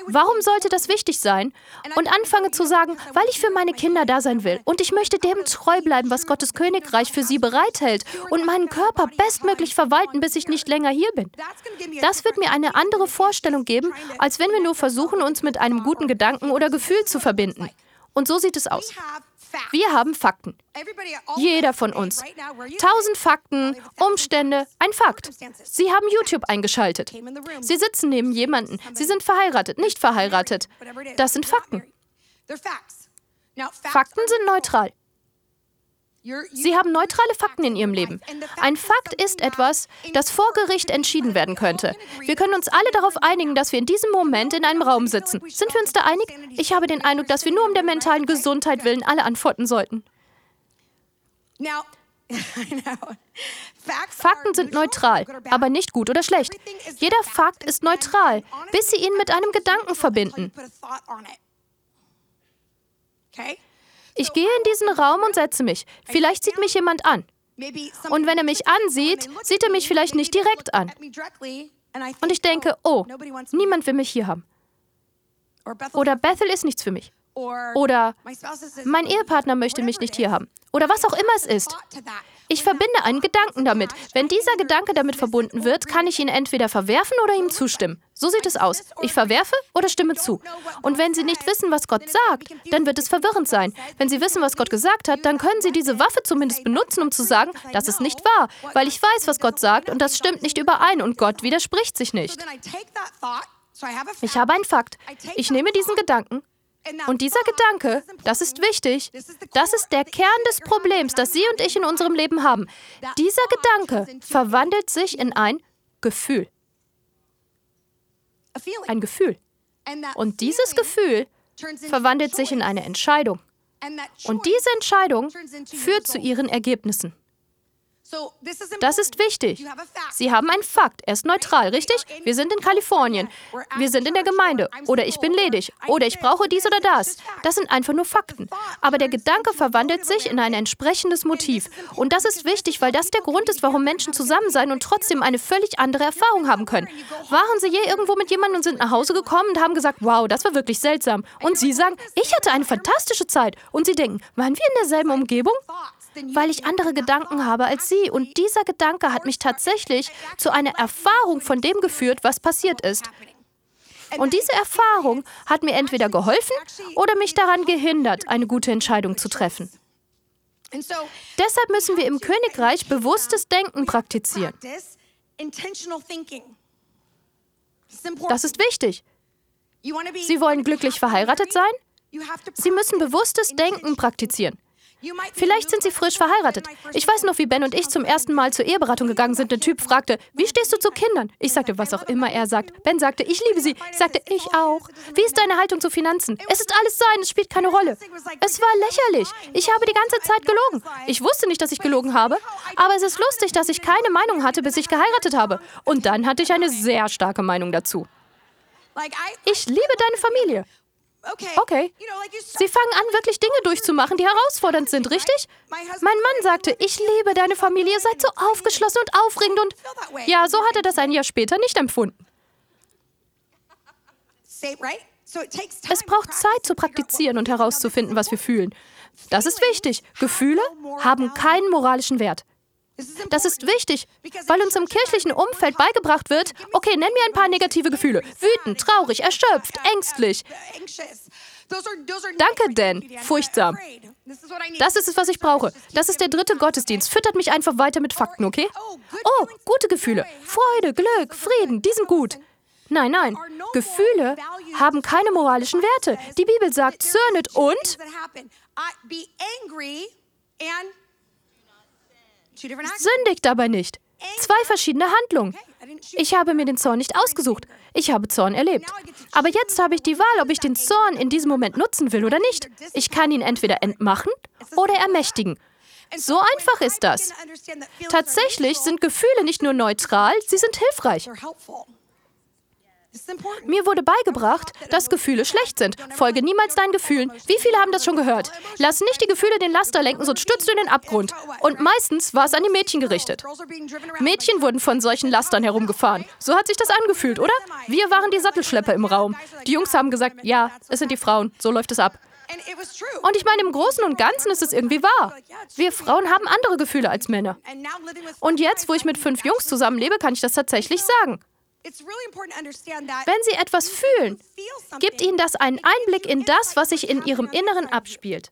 Warum sollte das wichtig sein? Und anfange zu sagen, weil ich für meine Kinder da sein will und ich möchte dem treu bleiben, was Gottes Königreich für sie bereithält und meinen Körper bestmöglich verwalten, bis ich nicht länger hier bin. Das wird mir eine andere Vorstellung geben, als wenn wir nur versuchen, uns mit einem guten Gedanken oder Gefühl zu verbinden. Und so sieht es aus. Wir haben Fakten. Jeder von uns. Tausend Fakten, Umstände, ein Fakt. Sie haben YouTube eingeschaltet. Sie sitzen neben jemanden. Sie sind verheiratet, nicht verheiratet. Das sind Fakten. Fakten sind neutral. Sie haben neutrale Fakten in ihrem Leben. Ein Fakt ist etwas, das vor Gericht entschieden werden könnte. Wir können uns alle darauf einigen, dass wir in diesem Moment in einem Raum sitzen. Sind wir uns da einig? Ich habe den Eindruck, dass wir nur um der mentalen Gesundheit willen alle antworten sollten. [laughs] Fakten sind neutral, aber nicht gut oder schlecht. Jeder Fakt ist neutral, bis Sie ihn mit einem Gedanken verbinden. Ich gehe in diesen Raum und setze mich. Vielleicht sieht mich jemand an. Und wenn er mich ansieht, sieht er mich vielleicht nicht direkt an. Und ich denke, oh, niemand will mich hier haben. Oder Bethel ist nichts für mich. Oder mein Ehepartner möchte mich nicht hier haben. Oder was auch immer es ist. Ich verbinde einen Gedanken damit. Wenn dieser Gedanke damit verbunden wird, kann ich ihn entweder verwerfen oder ihm zustimmen. So sieht es aus. Ich verwerfe oder stimme zu. Und wenn Sie nicht wissen, was Gott sagt, dann wird es verwirrend sein. Wenn Sie wissen, was Gott gesagt hat, dann können Sie diese Waffe zumindest benutzen, um zu sagen, das ist nicht wahr, weil ich weiß, was Gott sagt und das stimmt nicht überein und Gott widerspricht sich nicht. Ich habe einen Fakt. Ich nehme diesen Gedanken und dieser Gedanke, das ist wichtig, das ist der Kern des Problems, das Sie und ich in unserem Leben haben. Dieser Gedanke verwandelt sich in ein Gefühl. Ein Gefühl. Und dieses Gefühl verwandelt sich in eine Entscheidung. Und diese Entscheidung führt zu Ihren Ergebnissen. Das ist wichtig. Sie haben einen Fakt. Er ist neutral, richtig? Wir sind in Kalifornien. Wir sind in der Gemeinde. Oder ich bin ledig. Oder ich brauche dies oder das. Das sind einfach nur Fakten. Aber der Gedanke verwandelt sich in ein entsprechendes Motiv. Und das ist wichtig, weil das der Grund ist, warum Menschen zusammen sein und trotzdem eine völlig andere Erfahrung haben können. Waren Sie je irgendwo mit jemandem und sind nach Hause gekommen und haben gesagt, wow, das war wirklich seltsam. Und Sie sagen, ich hatte eine fantastische Zeit. Und Sie denken, waren wir in derselben Umgebung? Weil ich andere Gedanken habe als sie. Und dieser Gedanke hat mich tatsächlich zu einer Erfahrung von dem geführt, was passiert ist. Und diese Erfahrung hat mir entweder geholfen oder mich daran gehindert, eine gute Entscheidung zu treffen. Deshalb müssen wir im Königreich bewusstes Denken praktizieren. Das ist wichtig. Sie wollen glücklich verheiratet sein? Sie müssen bewusstes Denken praktizieren. Vielleicht sind sie frisch verheiratet. Ich weiß noch, wie Ben und ich zum ersten Mal zur Eheberatung gegangen sind. Der Typ fragte, wie stehst du zu Kindern? Ich sagte, was auch immer er sagt. Ben sagte, ich liebe sie. Ich sagte, ich auch. Wie ist deine Haltung zu Finanzen? Es ist alles sein, es spielt keine Rolle. Es war lächerlich. Ich habe die ganze Zeit gelogen. Ich wusste nicht, dass ich gelogen habe. Aber es ist lustig, dass ich keine Meinung hatte, bis ich geheiratet habe. Und dann hatte ich eine sehr starke Meinung dazu. Ich liebe deine Familie. Okay. Sie fangen an, wirklich Dinge durchzumachen, die herausfordernd sind, richtig? Mein Mann sagte, ich liebe deine Familie, seid so aufgeschlossen und aufregend und... Ja, so hat er das ein Jahr später nicht empfunden. Es braucht Zeit zu praktizieren und herauszufinden, was wir fühlen. Das ist wichtig. Gefühle haben keinen moralischen Wert. Das ist wichtig, weil uns im kirchlichen Umfeld beigebracht wird, okay, nenn mir ein paar negative Gefühle. Wütend, traurig, erschöpft, ängstlich. Danke, Dan. Furchtsam. Das ist es, was ich brauche. Das ist der dritte Gottesdienst. Füttert mich einfach weiter mit Fakten, okay? Oh, gute Gefühle. Freude, Glück, Frieden, die sind gut. Nein, nein. Gefühle haben keine moralischen Werte. Die Bibel sagt, zürnet und Sündigt dabei nicht. Zwei verschiedene Handlungen. Ich habe mir den Zorn nicht ausgesucht. Ich habe Zorn erlebt. Aber jetzt habe ich die Wahl, ob ich den Zorn in diesem Moment nutzen will oder nicht. Ich kann ihn entweder entmachen oder ermächtigen. So einfach ist das. Tatsächlich sind Gefühle nicht nur neutral, sie sind hilfreich. Mir wurde beigebracht, dass Gefühle schlecht sind. Folge niemals deinen Gefühlen. Wie viele haben das schon gehört? Lass nicht die Gefühle den Laster lenken, sonst stürzt du in den Abgrund. Und meistens war es an die Mädchen gerichtet. Mädchen wurden von solchen Lastern herumgefahren. So hat sich das angefühlt, oder? Wir waren die Sattelschlepper im Raum. Die Jungs haben gesagt, ja, es sind die Frauen. So läuft es ab. Und ich meine, im Großen und Ganzen ist es irgendwie wahr. Wir Frauen haben andere Gefühle als Männer. Und jetzt, wo ich mit fünf Jungs zusammenlebe, kann ich das tatsächlich sagen. Wenn Sie etwas fühlen, gibt Ihnen das einen Einblick in das, was sich in Ihrem Inneren abspielt.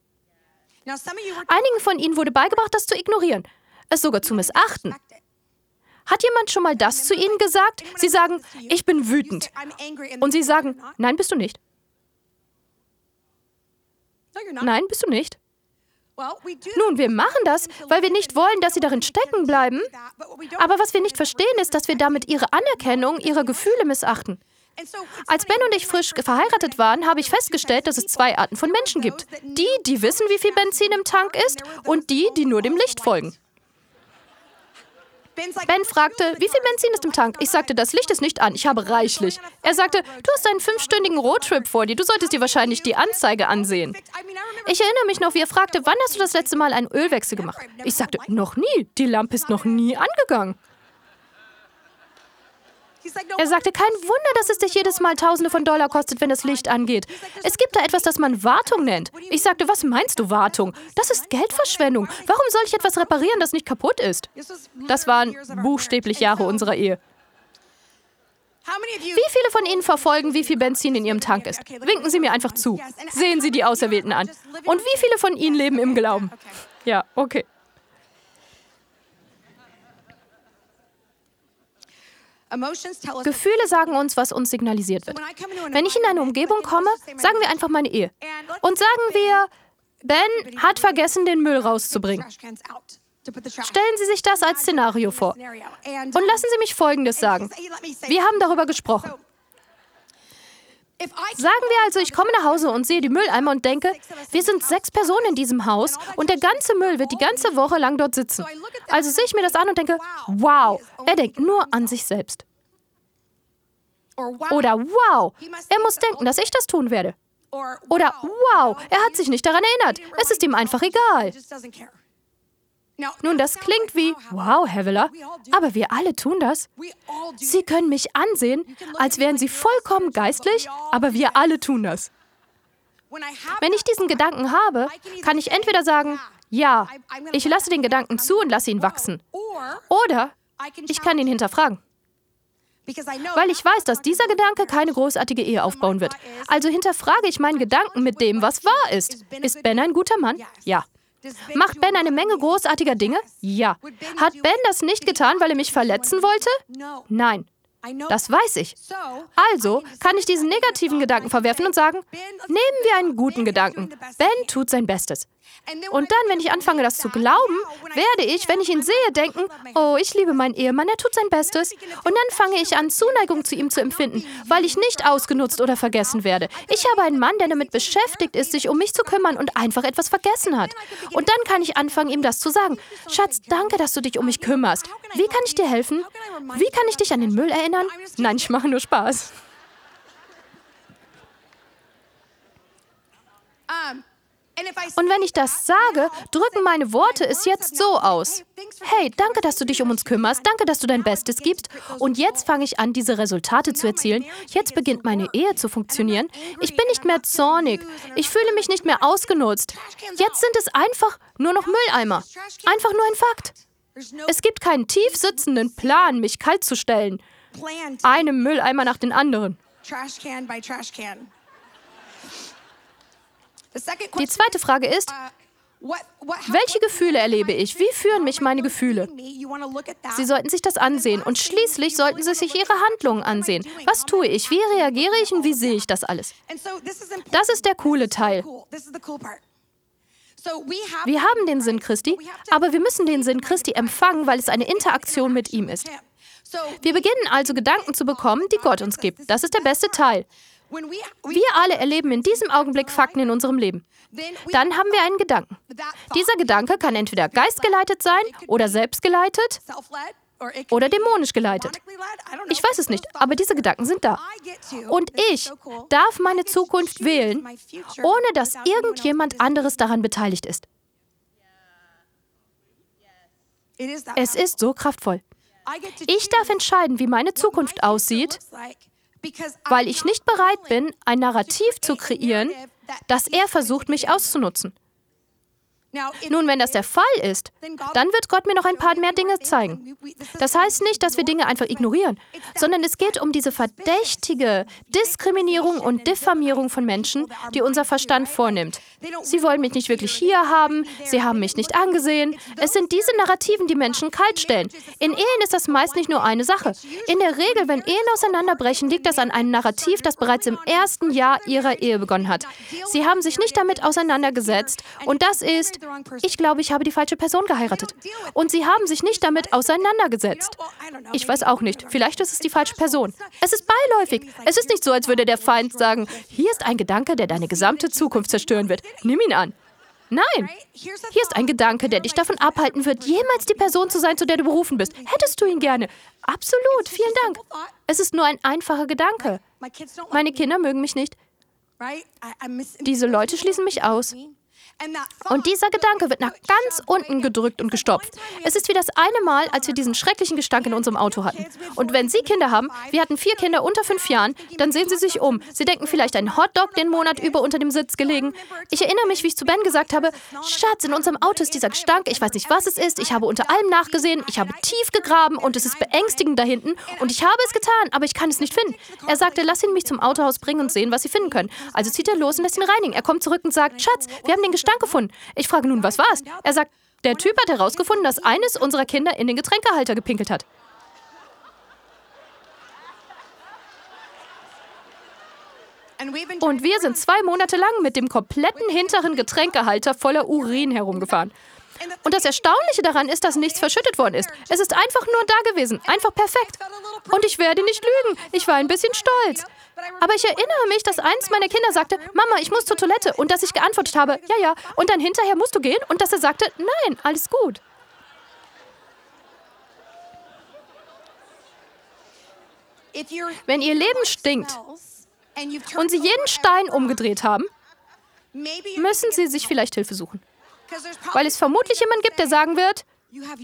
Einigen von Ihnen wurde beigebracht, das zu ignorieren, es sogar zu missachten. Hat jemand schon mal das zu Ihnen gesagt? Sie sagen, ich bin wütend. Und Sie sagen, nein, bist du nicht. Nein, bist du nicht. Nun, wir machen das, weil wir nicht wollen, dass sie darin stecken bleiben. Aber was wir nicht verstehen, ist, dass wir damit ihre Anerkennung ihrer Gefühle missachten. Als Ben und ich frisch verheiratet waren, habe ich festgestellt, dass es zwei Arten von Menschen gibt. Die, die wissen, wie viel Benzin im Tank ist, und die, die nur dem Licht folgen. Ben fragte, wie viel Benzin ist im Tank? Ich sagte, das Licht ist nicht an, ich habe reichlich. Er sagte, du hast einen fünfstündigen Roadtrip vor dir, du solltest dir wahrscheinlich die Anzeige ansehen. Ich erinnere mich noch, wie er fragte, wann hast du das letzte Mal einen Ölwechsel gemacht? Ich sagte, noch nie, die Lampe ist noch nie angegangen. Er sagte, kein Wunder, dass es dich jedes Mal Tausende von Dollar kostet, wenn das Licht angeht. Es gibt da etwas, das man Wartung nennt. Ich sagte, was meinst du Wartung? Das ist Geldverschwendung. Warum soll ich etwas reparieren, das nicht kaputt ist? Das waren buchstäblich Jahre unserer Ehe. Wie viele von Ihnen verfolgen, wie viel Benzin in Ihrem Tank ist? Winken Sie mir einfach zu. Sehen Sie die Auserwählten an. Und wie viele von Ihnen leben im Glauben? Ja, okay. Gefühle sagen uns, was uns signalisiert wird. Wenn ich in eine Umgebung komme, sagen wir einfach meine Ehe. Und sagen wir, Ben hat vergessen, den Müll rauszubringen. Stellen Sie sich das als Szenario vor. Und lassen Sie mich Folgendes sagen. Wir haben darüber gesprochen. Sagen wir also, ich komme nach Hause und sehe die Mülleimer und denke, wir sind sechs Personen in diesem Haus und der ganze Müll wird die ganze Woche lang dort sitzen. Also sehe ich mir das an und denke, wow, er denkt nur an sich selbst. Oder wow, er muss denken, dass ich das tun werde. Oder wow, er hat sich nicht daran erinnert. Es ist ihm einfach egal. Nun, das klingt wie, wow, Heveler, aber wir alle tun das. Sie können mich ansehen, als wären sie vollkommen geistlich, aber wir alle tun das. Wenn ich diesen Gedanken habe, kann ich entweder sagen, ja, ich lasse den Gedanken zu und lasse ihn wachsen. Oder ich kann ihn hinterfragen. Weil ich weiß, dass dieser Gedanke keine großartige Ehe aufbauen wird. Also hinterfrage ich meinen Gedanken mit dem, was wahr ist. Ist Ben ein guter Mann? Ja. Macht Ben eine Menge großartiger Dinge? Ja. Hat Ben das nicht getan, weil er mich verletzen wollte? Nein. Das weiß ich. Also kann ich diesen negativen Gedanken verwerfen und sagen, nehmen wir einen guten Gedanken. Ben tut sein Bestes. Und dann, wenn ich anfange, das zu glauben, werde ich, wenn ich ihn sehe, denken, oh, ich liebe meinen Ehemann, er tut sein Bestes. Und dann fange ich an, Zuneigung zu ihm zu empfinden, weil ich nicht ausgenutzt oder vergessen werde. Ich habe einen Mann, der damit beschäftigt ist, sich um mich zu kümmern und einfach etwas vergessen hat. Und dann kann ich anfangen, ihm das zu sagen. Schatz, danke, dass du dich um mich kümmerst. Wie kann ich dir helfen? Wie kann ich dich an den Müll erinnern? Nein, ich mache nur Spaß. [laughs] Und wenn ich das sage, drücken meine Worte es jetzt so aus. Hey, danke, dass du dich um uns kümmerst, danke, dass du dein Bestes gibst. Und jetzt fange ich an, diese Resultate zu erzielen. Jetzt beginnt meine Ehe zu funktionieren. Ich bin nicht mehr zornig. Ich fühle mich nicht mehr ausgenutzt. Jetzt sind es einfach nur noch Mülleimer. Einfach nur ein Fakt. Es gibt keinen tief sitzenden Plan, mich kalt zu stellen. Einem Mülleimer nach den anderen. Die zweite Frage ist, welche Gefühle erlebe ich? Wie führen mich meine Gefühle? Sie sollten sich das ansehen und schließlich sollten Sie sich Ihre Handlungen ansehen. Was tue ich? Wie reagiere ich und wie sehe ich das alles? Das ist der coole Teil. Wir haben den Sinn Christi, aber wir müssen den Sinn Christi empfangen, weil es eine Interaktion mit ihm ist. Wir beginnen also Gedanken zu bekommen, die Gott uns gibt. Das ist der beste Teil. Wir alle erleben in diesem Augenblick Fakten in unserem Leben. Dann haben wir einen Gedanken. Dieser Gedanke kann entweder geistgeleitet sein oder selbstgeleitet oder dämonisch geleitet. Ich weiß es nicht, aber diese Gedanken sind da. Und ich darf meine Zukunft wählen, ohne dass irgendjemand anderes daran beteiligt ist. Es ist so kraftvoll. Ich darf entscheiden, wie meine Zukunft aussieht, weil ich nicht bereit bin, ein Narrativ zu kreieren, das er versucht, mich auszunutzen. Nun, wenn das der Fall ist, dann wird Gott mir noch ein paar mehr Dinge zeigen. Das heißt nicht, dass wir Dinge einfach ignorieren, sondern es geht um diese verdächtige Diskriminierung und Diffamierung von Menschen, die unser Verstand vornimmt. Sie wollen mich nicht wirklich hier haben, sie haben mich nicht angesehen. Es sind diese Narrativen, die Menschen kaltstellen. In Ehen ist das meist nicht nur eine Sache. In der Regel, wenn Ehen auseinanderbrechen, liegt das an einem Narrativ, das bereits im ersten Jahr ihrer Ehe begonnen hat. Sie haben sich nicht damit auseinandergesetzt und das ist, ich glaube, ich habe die falsche Person geheiratet. Und sie haben sich nicht damit auseinandergesetzt. Ich weiß auch nicht. Vielleicht ist es die falsche Person. Es ist beiläufig. Es ist nicht so, als würde der Feind sagen, hier ist ein Gedanke, der deine gesamte Zukunft zerstören wird. Nimm ihn an. Nein, hier ist ein Gedanke, der dich davon abhalten wird, jemals die Person zu sein, zu der du berufen bist. Hättest du ihn gerne? Absolut, vielen Dank. Es ist nur ein einfacher Gedanke. Meine Kinder mögen mich nicht. Diese Leute schließen mich aus. Und dieser Gedanke wird nach ganz unten gedrückt und gestopft. Es ist wie das eine Mal, als wir diesen schrecklichen Gestank in unserem Auto hatten. Und wenn Sie Kinder haben, wir hatten vier Kinder unter fünf Jahren, dann sehen Sie sich um. Sie denken vielleicht ein Hotdog den Monat über unter dem Sitz gelegen. Ich erinnere mich, wie ich zu Ben gesagt habe, Schatz, in unserem Auto ist dieser Gestank, ich weiß nicht, was es ist, ich habe unter allem nachgesehen, ich habe tief gegraben und es ist beängstigend da hinten und ich habe es getan, aber ich kann es nicht finden. Er sagte, lass ihn mich zum Autohaus bringen und sehen, was Sie finden können. Also zieht er los und lässt ihn reinigen. Er kommt zurück und sagt, Schatz, wir haben den Gestank Gestank gefunden. Ich frage nun, was war's? Er sagt, der Typ hat herausgefunden, dass eines unserer Kinder in den Getränkehalter gepinkelt hat. Und wir sind zwei Monate lang mit dem kompletten hinteren Getränkehalter voller Urin herumgefahren. Und das Erstaunliche daran ist, dass nichts verschüttet worden ist. Es ist einfach nur da gewesen, einfach perfekt. Und ich werde nicht lügen, ich war ein bisschen stolz. Aber ich erinnere mich, dass eins meiner Kinder sagte, Mama, ich muss zur Toilette. Und dass ich geantwortet habe, ja, ja. Und dann hinterher musst du gehen. Und dass er sagte, nein, alles gut. Wenn ihr Leben stinkt und sie jeden Stein umgedreht haben, müssen sie sich vielleicht Hilfe suchen. Weil es vermutlich jemanden gibt, der sagen wird,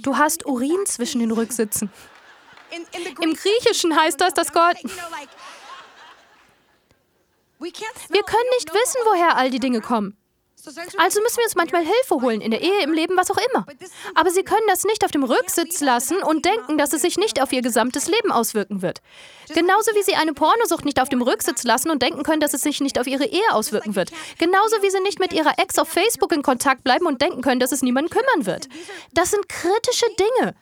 du hast Urin zwischen den Rücksitzen. Im Griechischen heißt das, dass Gott... Wir können nicht wissen, woher all die Dinge kommen. Also müssen wir uns manchmal Hilfe holen, in der Ehe, im Leben, was auch immer. Aber sie können das nicht auf dem Rücksitz lassen und denken, dass es sich nicht auf ihr gesamtes Leben auswirken wird. Genauso wie sie eine Pornosucht nicht auf dem Rücksitz lassen und denken können, dass es sich nicht auf ihre Ehe auswirken wird. Genauso wie sie nicht mit ihrer Ex auf Facebook in Kontakt bleiben und denken können, dass es niemanden kümmern wird. Das sind kritische Dinge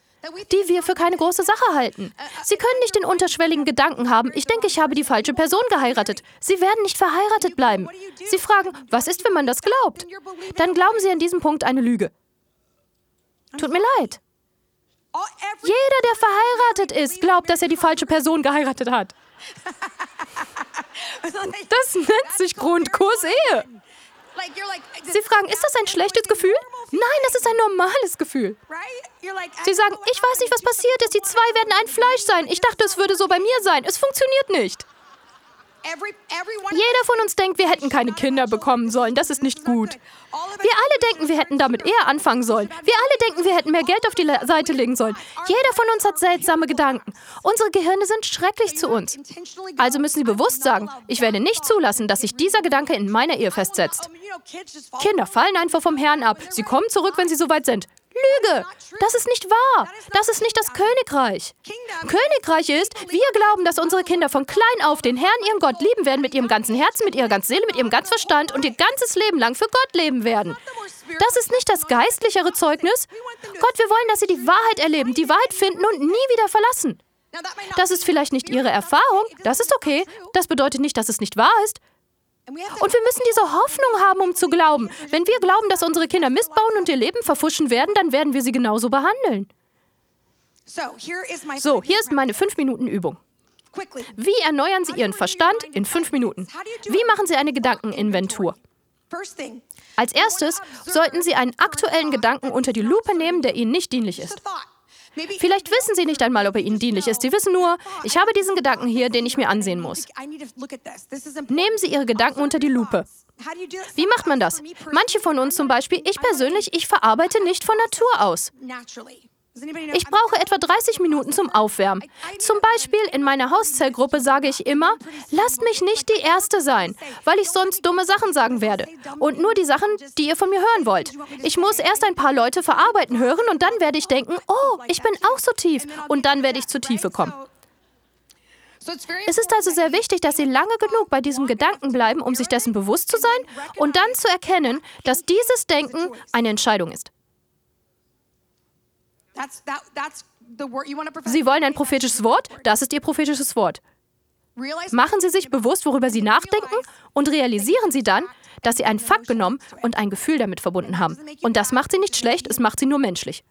die wir für keine große Sache halten. Sie können nicht den unterschwelligen Gedanken haben, ich denke, ich habe die falsche Person geheiratet. Sie werden nicht verheiratet bleiben. Sie fragen, was ist, wenn man das glaubt? Dann glauben Sie an diesem Punkt eine Lüge. Tut mir leid. Jeder, der verheiratet ist, glaubt, dass er die falsche Person geheiratet hat. Das nennt sich Grundkurs Ehe. Sie fragen, ist das ein schlechtes Gefühl? Nein, das ist ein normales Gefühl. Sie sagen, ich weiß nicht, was passiert ist. Die zwei werden ein Fleisch sein. Ich dachte, es würde so bei mir sein. Es funktioniert nicht. Jeder von uns denkt, wir hätten keine Kinder bekommen sollen. Das ist nicht gut. Wir alle denken, wir hätten damit eher anfangen sollen. Wir alle denken, wir hätten mehr Geld auf die Seite legen sollen. Jeder von uns hat seltsame Gedanken. Unsere Gehirne sind schrecklich zu uns. Also müssen Sie bewusst sagen, ich werde nicht zulassen, dass sich dieser Gedanke in meiner Ehe festsetzt. Kinder fallen einfach vom Herrn ab. Sie kommen zurück, wenn sie soweit sind. Lüge! Das ist nicht wahr. Das ist nicht das Königreich. Königreich ist, wir glauben, dass unsere Kinder von klein auf den Herrn, ihren Gott, lieben werden mit ihrem ganzen Herzen, mit ihrer ganzen Seele, mit ihrem ganzen Verstand und ihr ganzes Leben lang für Gott leben werden. Das ist nicht das geistlichere Zeugnis. Gott, wir wollen, dass sie die Wahrheit erleben, die Wahrheit finden und nie wieder verlassen. Das ist vielleicht nicht ihre Erfahrung, das ist okay. Das bedeutet nicht, dass es nicht wahr ist. Und wir müssen diese Hoffnung haben, um zu glauben. Wenn wir glauben, dass unsere Kinder Mist bauen und ihr Leben verfuschen werden, dann werden wir sie genauso behandeln. So, hier ist meine 5-Minuten-Übung. Wie erneuern Sie Ihren Verstand in 5 Minuten? Wie machen Sie eine Gedankeninventur? Als erstes sollten Sie einen aktuellen Gedanken unter die Lupe nehmen, der Ihnen nicht dienlich ist. Vielleicht wissen Sie nicht einmal, ob er Ihnen dienlich ist. Sie wissen nur, ich habe diesen Gedanken hier, den ich mir ansehen muss. Nehmen Sie Ihre Gedanken unter die Lupe. Wie macht man das? Manche von uns zum Beispiel, ich persönlich, ich verarbeite nicht von Natur aus. Ich brauche etwa 30 Minuten zum Aufwärmen. Zum Beispiel in meiner Hauszellgruppe sage ich immer, lasst mich nicht die Erste sein, weil ich sonst dumme Sachen sagen werde. Und nur die Sachen, die ihr von mir hören wollt. Ich muss erst ein paar Leute verarbeiten hören und dann werde ich denken, oh, ich bin auch so tief. Und dann werde ich zur Tiefe kommen. Es ist also sehr wichtig, dass Sie lange genug bei diesem Gedanken bleiben, um sich dessen bewusst zu sein und dann zu erkennen, dass dieses Denken eine Entscheidung ist. Sie wollen ein prophetisches Wort? Das ist Ihr prophetisches Wort. Machen Sie sich bewusst, worüber Sie nachdenken und realisieren Sie dann, dass Sie einen Fakt genommen und ein Gefühl damit verbunden haben. Und das macht Sie nicht schlecht, es macht Sie nur menschlich.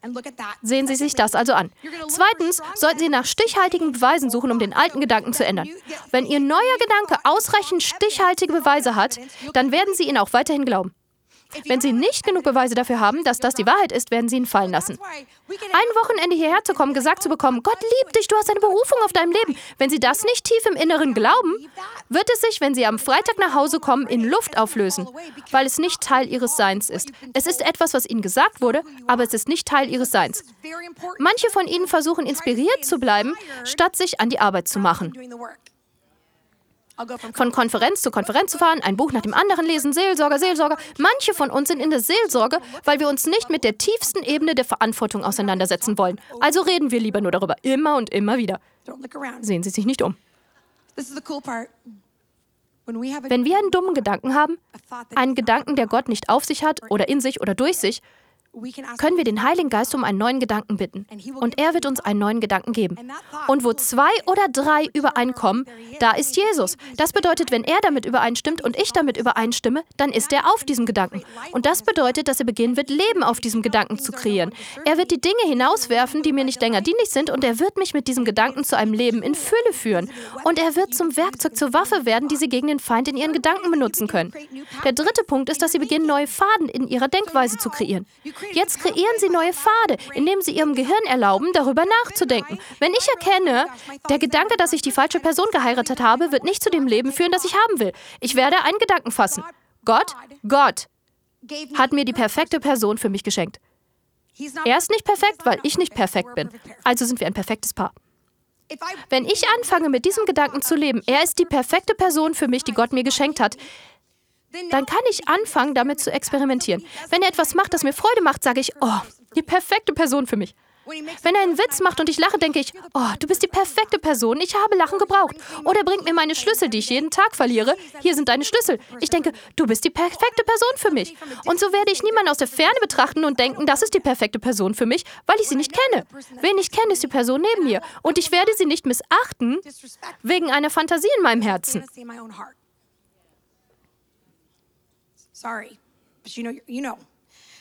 Sehen Sie sich das also an. Zweitens sollten Sie nach stichhaltigen Beweisen suchen, um den alten Gedanken zu ändern. Wenn Ihr neuer Gedanke ausreichend stichhaltige Beweise hat, dann werden Sie ihn auch weiterhin glauben. Wenn Sie nicht genug Beweise dafür haben, dass das die Wahrheit ist, werden Sie ihn fallen lassen. Ein Wochenende hierher zu kommen, gesagt zu bekommen, Gott liebt dich, du hast eine Berufung auf deinem Leben. Wenn Sie das nicht tief im Inneren glauben, wird es sich, wenn Sie am Freitag nach Hause kommen, in Luft auflösen, weil es nicht Teil Ihres Seins ist. Es ist etwas, was Ihnen gesagt wurde, aber es ist nicht Teil Ihres Seins. Manche von Ihnen versuchen inspiriert zu bleiben, statt sich an die Arbeit zu machen von Konferenz zu Konferenz zu fahren, ein Buch nach dem anderen lesen, Seelsorger, Seelsorger. Manche von uns sind in der Seelsorge, weil wir uns nicht mit der tiefsten Ebene der Verantwortung auseinandersetzen wollen. Also reden wir lieber nur darüber, immer und immer wieder. Sehen Sie sich nicht um. Wenn wir einen dummen Gedanken haben, einen Gedanken, der Gott nicht auf sich hat oder in sich oder durch sich, können wir den Heiligen Geist um einen neuen Gedanken bitten. Und er wird uns einen neuen Gedanken geben. Und wo zwei oder drei übereinkommen, da ist Jesus. Das bedeutet, wenn er damit übereinstimmt und ich damit übereinstimme, dann ist er auf diesem Gedanken. Und das bedeutet, dass er beginnen wird, Leben auf diesem Gedanken zu kreieren. Er wird die Dinge hinauswerfen, die mir nicht länger dienlich sind, und er wird mich mit diesem Gedanken zu einem Leben in Fülle führen. Und er wird zum Werkzeug, zur Waffe werden, die sie gegen den Feind in ihren Gedanken benutzen können. Der dritte Punkt ist, dass sie beginnen, neue Faden in ihrer Denkweise zu kreieren. Jetzt kreieren Sie neue Pfade, indem Sie Ihrem Gehirn erlauben, darüber nachzudenken. Wenn ich erkenne, der Gedanke, dass ich die falsche Person geheiratet habe, wird nicht zu dem Leben führen, das ich haben will. Ich werde einen Gedanken fassen. Gott, Gott hat mir die perfekte Person für mich geschenkt. Er ist nicht perfekt, weil ich nicht perfekt bin. Also sind wir ein perfektes Paar. Wenn ich anfange, mit diesem Gedanken zu leben, er ist die perfekte Person für mich, die Gott mir geschenkt hat, dann kann ich anfangen, damit zu experimentieren. Wenn er etwas macht, das mir Freude macht, sage ich, oh, die perfekte Person für mich. Wenn er einen Witz macht und ich lache, denke ich, oh, du bist die perfekte Person, ich habe Lachen gebraucht. Oder er bringt mir meine Schlüssel, die ich jeden Tag verliere. Hier sind deine Schlüssel. Ich denke, du bist die perfekte Person für mich. Und so werde ich niemanden aus der Ferne betrachten und denken, das ist die perfekte Person für mich, weil ich sie nicht kenne. Wen ich kenne, ist die Person neben mir. Und ich werde sie nicht missachten wegen einer Fantasie in meinem Herzen. Sorry, but you know, you know.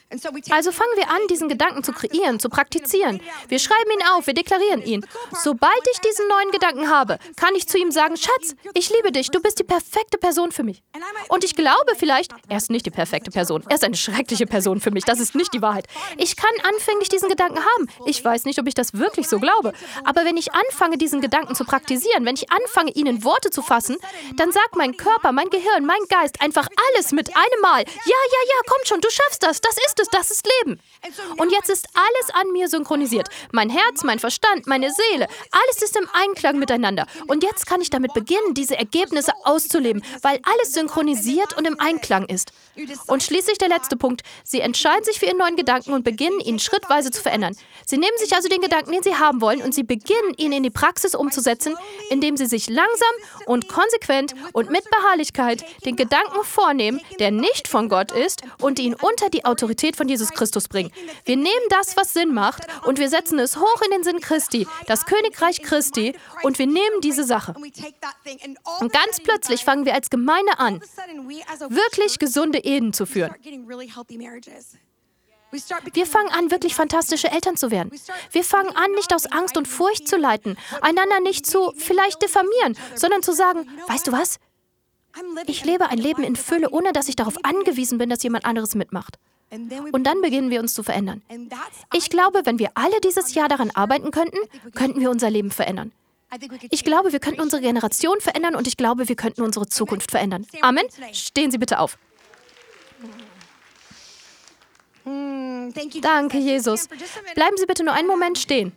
Also fangen wir an, diesen Gedanken zu kreieren, zu praktizieren. Wir schreiben ihn auf, wir deklarieren ihn. Sobald ich diesen neuen Gedanken habe, kann ich zu ihm sagen, Schatz, ich liebe dich, du bist die perfekte Person für mich. Und ich glaube vielleicht, er ist nicht die perfekte Person, er ist eine schreckliche Person für mich, das ist nicht die Wahrheit. Ich kann anfänglich diesen Gedanken haben. Ich weiß nicht, ob ich das wirklich so glaube. Aber wenn ich anfange, diesen Gedanken zu praktizieren, wenn ich anfange, ihn in Worte zu fassen, dann sagt mein Körper, mein Gehirn, mein Geist einfach alles mit einem Mal. Ja, ja, ja, komm schon, du schaffst das, das ist es, das ist Leben. Und jetzt ist alles an mir synchronisiert. Mein Herz, mein Verstand, meine Seele, alles ist im Einklang miteinander. Und jetzt kann ich damit beginnen, diese Ergebnisse auszuleben, weil alles synchronisiert und im Einklang ist. Und schließlich der letzte Punkt. Sie entscheiden sich für ihren neuen Gedanken und beginnen, ihn schrittweise zu verändern. Sie nehmen sich also den Gedanken, den sie haben wollen, und sie beginnen, ihn in die Praxis umzusetzen, indem sie sich langsam und konsequent und mit Beharrlichkeit den Gedanken vornehmen, der nicht von Gott ist, und ihn unter die Autorität Autorität von Jesus Christus bringen. Wir nehmen das, was Sinn macht, und wir setzen es hoch in den Sinn Christi, das Königreich Christi, und wir nehmen diese Sache. Und ganz plötzlich fangen wir als Gemeinde an, wirklich gesunde Ehen zu führen. Wir fangen an, wirklich fantastische Eltern zu werden. Wir fangen an, nicht aus Angst und Furcht zu leiten, einander nicht zu vielleicht diffamieren, sondern zu sagen, weißt du was? Ich lebe ein Leben in Fülle, ohne dass ich darauf angewiesen bin, dass jemand anderes mitmacht. Und dann beginnen wir uns zu verändern. Ich glaube, wenn wir alle dieses Jahr daran arbeiten könnten, könnten wir unser Leben verändern. Ich glaube, wir könnten unsere Generation verändern und ich glaube, wir könnten unsere Zukunft verändern. Amen. Stehen Sie bitte auf. Danke, Jesus. Bleiben Sie bitte nur einen Moment stehen.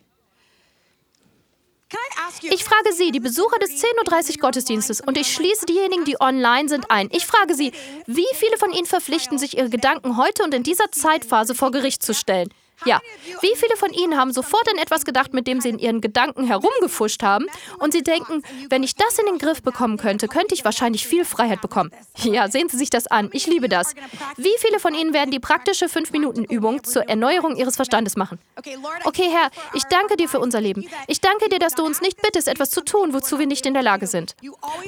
Ich frage Sie, die Besucher des 10.30 Uhr Gottesdienstes, und ich schließe diejenigen, die online sind, ein. Ich frage Sie, wie viele von Ihnen verpflichten sich, ihre Gedanken heute und in dieser Zeitphase vor Gericht zu stellen? Ja. Wie viele von Ihnen haben sofort an etwas gedacht, mit dem Sie in Ihren Gedanken herumgefuscht haben und Sie denken, wenn ich das in den Griff bekommen könnte, könnte ich wahrscheinlich viel Freiheit bekommen? Ja, sehen Sie sich das an. Ich liebe das. Wie viele von Ihnen werden die praktische 5-Minuten-Übung zur Erneuerung Ihres Verstandes machen? Okay, Herr, ich danke dir für unser Leben. Ich danke dir, dass du uns nicht bittest, etwas zu tun, wozu wir nicht in der Lage sind.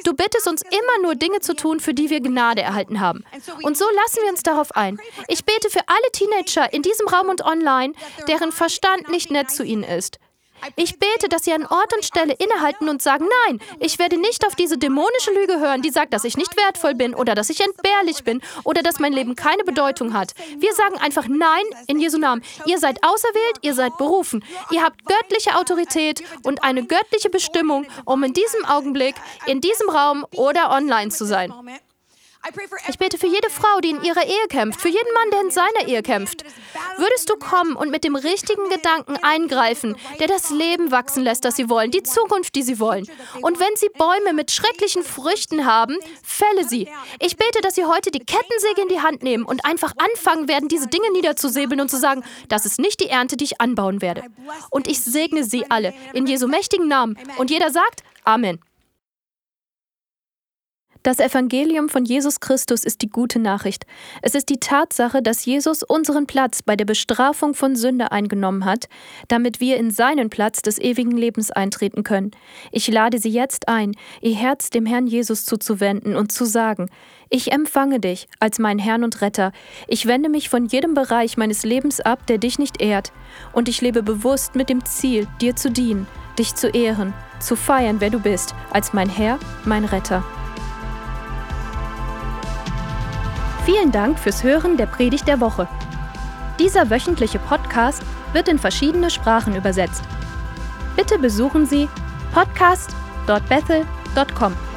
Du bittest uns immer nur Dinge zu tun, für die wir Gnade erhalten haben. Und so lassen wir uns darauf ein. Ich bete für alle Teenager in diesem Raum und online, sein, deren Verstand nicht nett zu ihnen ist. Ich bete, dass sie an Ort und Stelle innehalten und sagen, nein, ich werde nicht auf diese dämonische Lüge hören, die sagt, dass ich nicht wertvoll bin oder dass ich entbehrlich bin oder dass mein Leben keine Bedeutung hat. Wir sagen einfach nein in Jesu Namen. Ihr seid auserwählt, ihr seid berufen. Ihr habt göttliche Autorität und eine göttliche Bestimmung, um in diesem Augenblick, in diesem Raum oder online zu sein. Ich bete für jede Frau, die in ihrer Ehe kämpft, für jeden Mann, der in seiner Ehe kämpft. Würdest du kommen und mit dem richtigen Gedanken eingreifen, der das Leben wachsen lässt, das sie wollen, die Zukunft, die sie wollen. Und wenn sie Bäume mit schrecklichen Früchten haben, fälle sie. Ich bete, dass sie heute die Kettensäge in die Hand nehmen und einfach anfangen werden, diese Dinge niederzusäbeln und zu sagen, das ist nicht die Ernte, die ich anbauen werde. Und ich segne sie alle in Jesu mächtigen Namen. Und jeder sagt Amen. Das Evangelium von Jesus Christus ist die gute Nachricht. Es ist die Tatsache, dass Jesus unseren Platz bei der Bestrafung von Sünde eingenommen hat, damit wir in seinen Platz des ewigen Lebens eintreten können. Ich lade Sie jetzt ein, Ihr Herz dem Herrn Jesus zuzuwenden und zu sagen, ich empfange dich als mein Herrn und Retter. Ich wende mich von jedem Bereich meines Lebens ab, der dich nicht ehrt, und ich lebe bewusst mit dem Ziel, dir zu dienen, dich zu ehren, zu feiern, wer du bist, als mein Herr, mein Retter. Vielen Dank fürs Hören der Predigt der Woche. Dieser wöchentliche Podcast wird in verschiedene Sprachen übersetzt. Bitte besuchen Sie podcast.bethel.com.